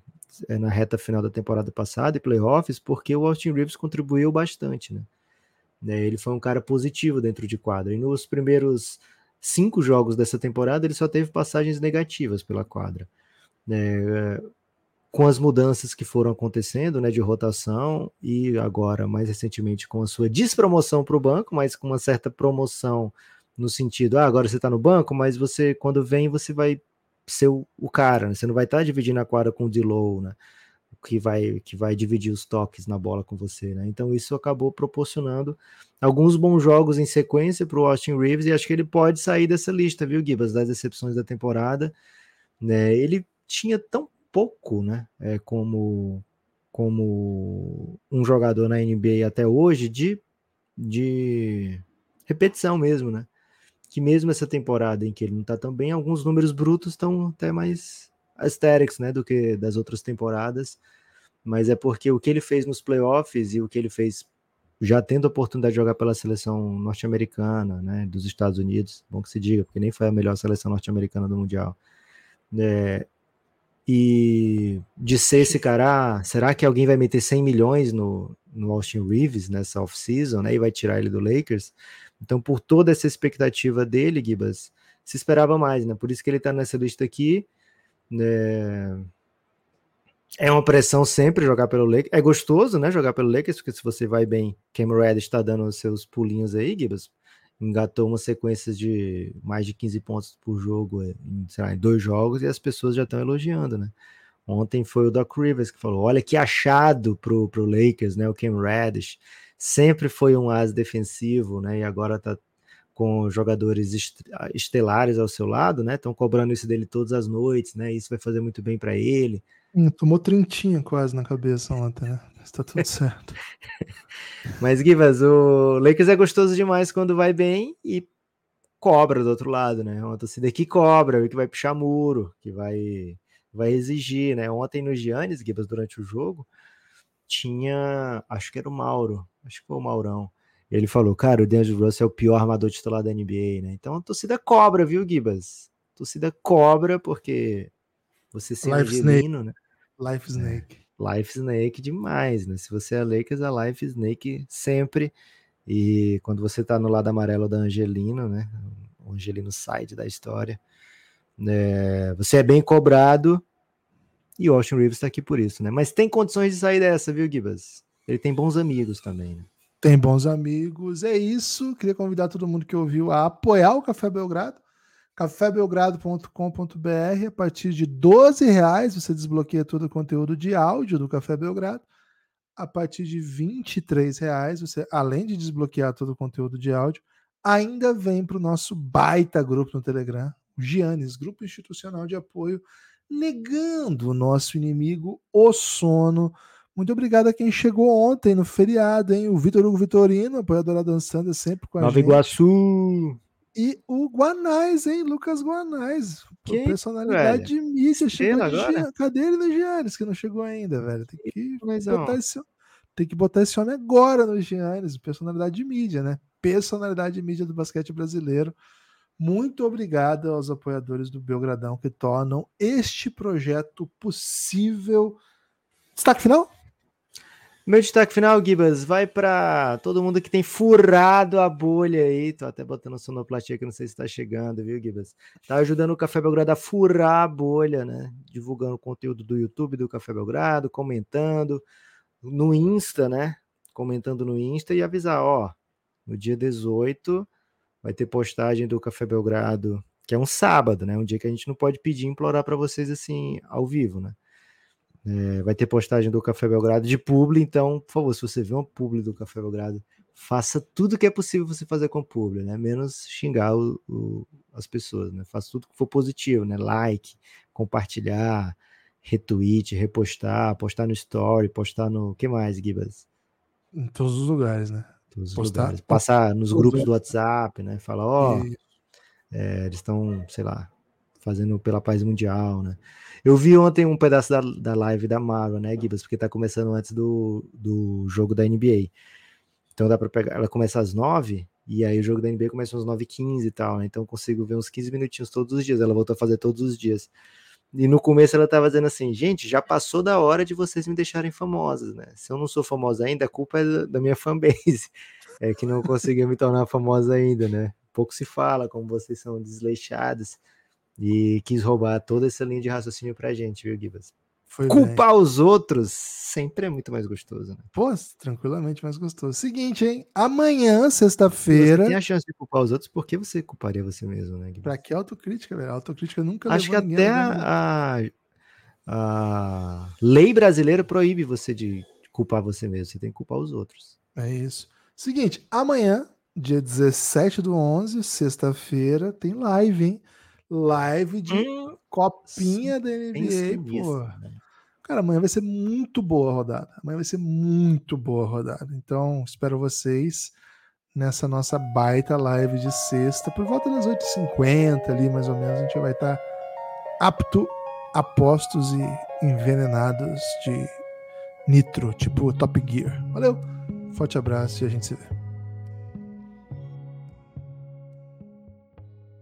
C: é, na reta final da temporada passada e playoffs, porque o Austin Reeves contribuiu bastante, né? né? Ele foi um cara positivo dentro de quadra. E nos primeiros cinco jogos dessa temporada, ele só teve passagens negativas pela quadra. Com as mudanças que foram acontecendo, né, de rotação e agora mais recentemente com a sua despromoção para o banco, mas com uma certa promoção no sentido, ah, agora você está no banco, mas você quando vem você vai ser o, o cara, né? você não vai estar tá dividindo a quadra com o Dilow, né, que vai que vai dividir os toques na bola com você, né? Então isso acabou proporcionando alguns bons jogos em sequência para o Austin Reeves e acho que ele pode sair dessa lista, viu, Gibas, das decepções da temporada, né? Ele tinha tão pouco, né? É, como, como um jogador na NBA até hoje de, de repetição mesmo, né? Que mesmo essa temporada em que ele não tá tão bem, alguns números brutos estão até mais aesthetics, né? Do que das outras temporadas. Mas é porque o que ele fez nos playoffs e o que ele fez já tendo a oportunidade de jogar pela seleção norte-americana, né, dos Estados Unidos, bom que se diga, porque nem foi a melhor seleção norte-americana do Mundial. É, e de ser esse cara, ah, será que alguém vai meter 100 milhões no, no Austin Reeves nessa off-season, né, e vai tirar ele do Lakers? Então, por toda essa expectativa dele, Gibas, se esperava mais, né? Por isso que ele tá nessa lista aqui, né? É uma pressão sempre jogar pelo Lakers. É gostoso, né, jogar pelo Lakers, porque se você vai bem, Cam Reddish está dando os seus pulinhos aí, Gibas, engatou uma sequência de mais de 15 pontos por jogo eh, em, lá, em dois jogos e as pessoas já estão elogiando, né? Ontem foi o Doc Rivers que falou: olha que achado pro, pro Lakers, né? O Cam Reddish sempre foi um as defensivo, né? E agora tá com jogadores estelares ao seu lado, né? Estão cobrando isso dele todas as noites, né? Isso vai fazer muito bem para ele.
B: Hum, tomou trintinha quase na cabeça ontem, né? Está tudo (laughs) certo.
C: Mas, Givas, o Lakers é gostoso demais quando vai bem e cobra do outro lado, né? Uma torcida que cobra, que vai puxar muro, que vai, vai exigir, né? Ontem no Giannis, Givas, durante o jogo, tinha, acho que era o Mauro, acho que foi o Maurão. Ele falou, cara, o D'Angelo Russell é o pior armador titular da NBA, né? Então a torcida cobra, viu, Gibas? A torcida cobra porque você se
B: Life Snake. né? Life é, Snake.
C: É, Life Snake demais, né? Se você é Lakers, é Life Snake sempre. E quando você tá no lado amarelo da Angelino, né? O Angelino side da história. Né? Você é bem cobrado e o Austin Reeves tá aqui por isso, né? Mas tem condições de sair dessa, viu, Gibas? Ele tem bons amigos também, né?
B: Tem bons amigos. É isso. Queria convidar todo mundo que ouviu a apoiar o Café Belgrado cafébelgrado.com.br. A partir de 12 reais você desbloqueia todo o conteúdo de áudio do Café Belgrado. A partir de 23 reais você, além de desbloquear todo o conteúdo de áudio, ainda vem para o nosso baita grupo no Telegram, o Giannis, Grupo Institucional de Apoio, negando o nosso inimigo, o sono. Muito obrigado a quem chegou ontem no feriado, hein? O Vitor Hugo Vitorino, apoiador da Dançanda, sempre com a
C: Nova
B: gente.
C: Nova Iguaçu.
B: E o Guanais, hein? Lucas Guanais. Que personalidade de mídia. Chegou de Cadê ele no Giannis, que não chegou ainda, velho? Tem que, botar esse, tem que botar esse homem agora no Giannis. Personalidade de mídia, né? Personalidade de mídia do basquete brasileiro. Muito obrigado aos apoiadores do Belgradão que tornam este projeto possível. Destaque final?
C: Meu destaque final, Gibas, vai para todo mundo que tem furado a bolha aí. Tô até botando sonoplastia que não sei se está chegando, viu, Gibas? Tá ajudando o Café Belgrado a furar a bolha, né? Divulgando o conteúdo do YouTube do Café Belgrado, comentando no Insta, né? Comentando no Insta e avisar, ó, no dia 18 vai ter postagem do Café Belgrado, que é um sábado, né? Um dia que a gente não pode pedir implorar para vocês assim ao vivo, né? É, vai ter postagem do Café Belgrado de publi, então, por favor, se você vê uma publi do Café Belgrado, faça tudo que é possível você fazer com publi, né? Menos xingar o, o, as pessoas, né? Faça tudo que for positivo, né? Like, compartilhar, retweet, repostar, postar no story, postar no. que mais, Gibas?
B: Em todos os lugares, né?
C: Todos os postar, lugares. Passar nos grupos do WhatsApp, né? Falar, ó, oh, é, eles estão, sei lá, fazendo pela paz mundial, né? Eu vi ontem um pedaço da, da live da Marvel, né, Gibas? Porque tá começando antes do, do jogo da NBA. Então dá para pegar. Ela começa às nove e aí o jogo da NBA começa às nove e quinze e tal, né? Então eu consigo ver uns 15 minutinhos todos os dias. Ela voltou a fazer todos os dias. E no começo ela tava dizendo assim, gente, já passou da hora de vocês me deixarem famosas, né? Se eu não sou famosa ainda, a culpa é da minha fanbase. (laughs) É que não conseguiu me tornar famosa ainda, né? Pouco se fala como vocês são desleixados e quis roubar toda essa linha de raciocínio pra gente, viu, Gibas? Foi Culpar bem. os outros sempre é muito mais gostoso, né?
B: Pô, tranquilamente mais gostoso. Seguinte, hein? Amanhã, sexta-feira.
C: Tem a chance de culpar os outros, por que você culparia você mesmo, né?
B: Gibas? Pra que autocrítica, velho? autocrítica nunca
C: Acho que até a, a, lei brasileira proíbe você de culpar você mesmo. Você tem que culpar os outros.
B: É isso. Seguinte, amanhã, dia 17 do 11, sexta-feira, tem live, hein? Live de hum, copinha sim, da NBA, pô. Né? Cara, amanhã vai ser muito boa a rodada. Amanhã vai ser muito boa a rodada. Então, espero vocês nessa nossa baita live de sexta, por volta das 8h50 ali, mais ou menos, a gente vai estar tá apto a postos e envenenados de nitro, tipo Top Gear. Valeu, forte abraço e a gente se vê.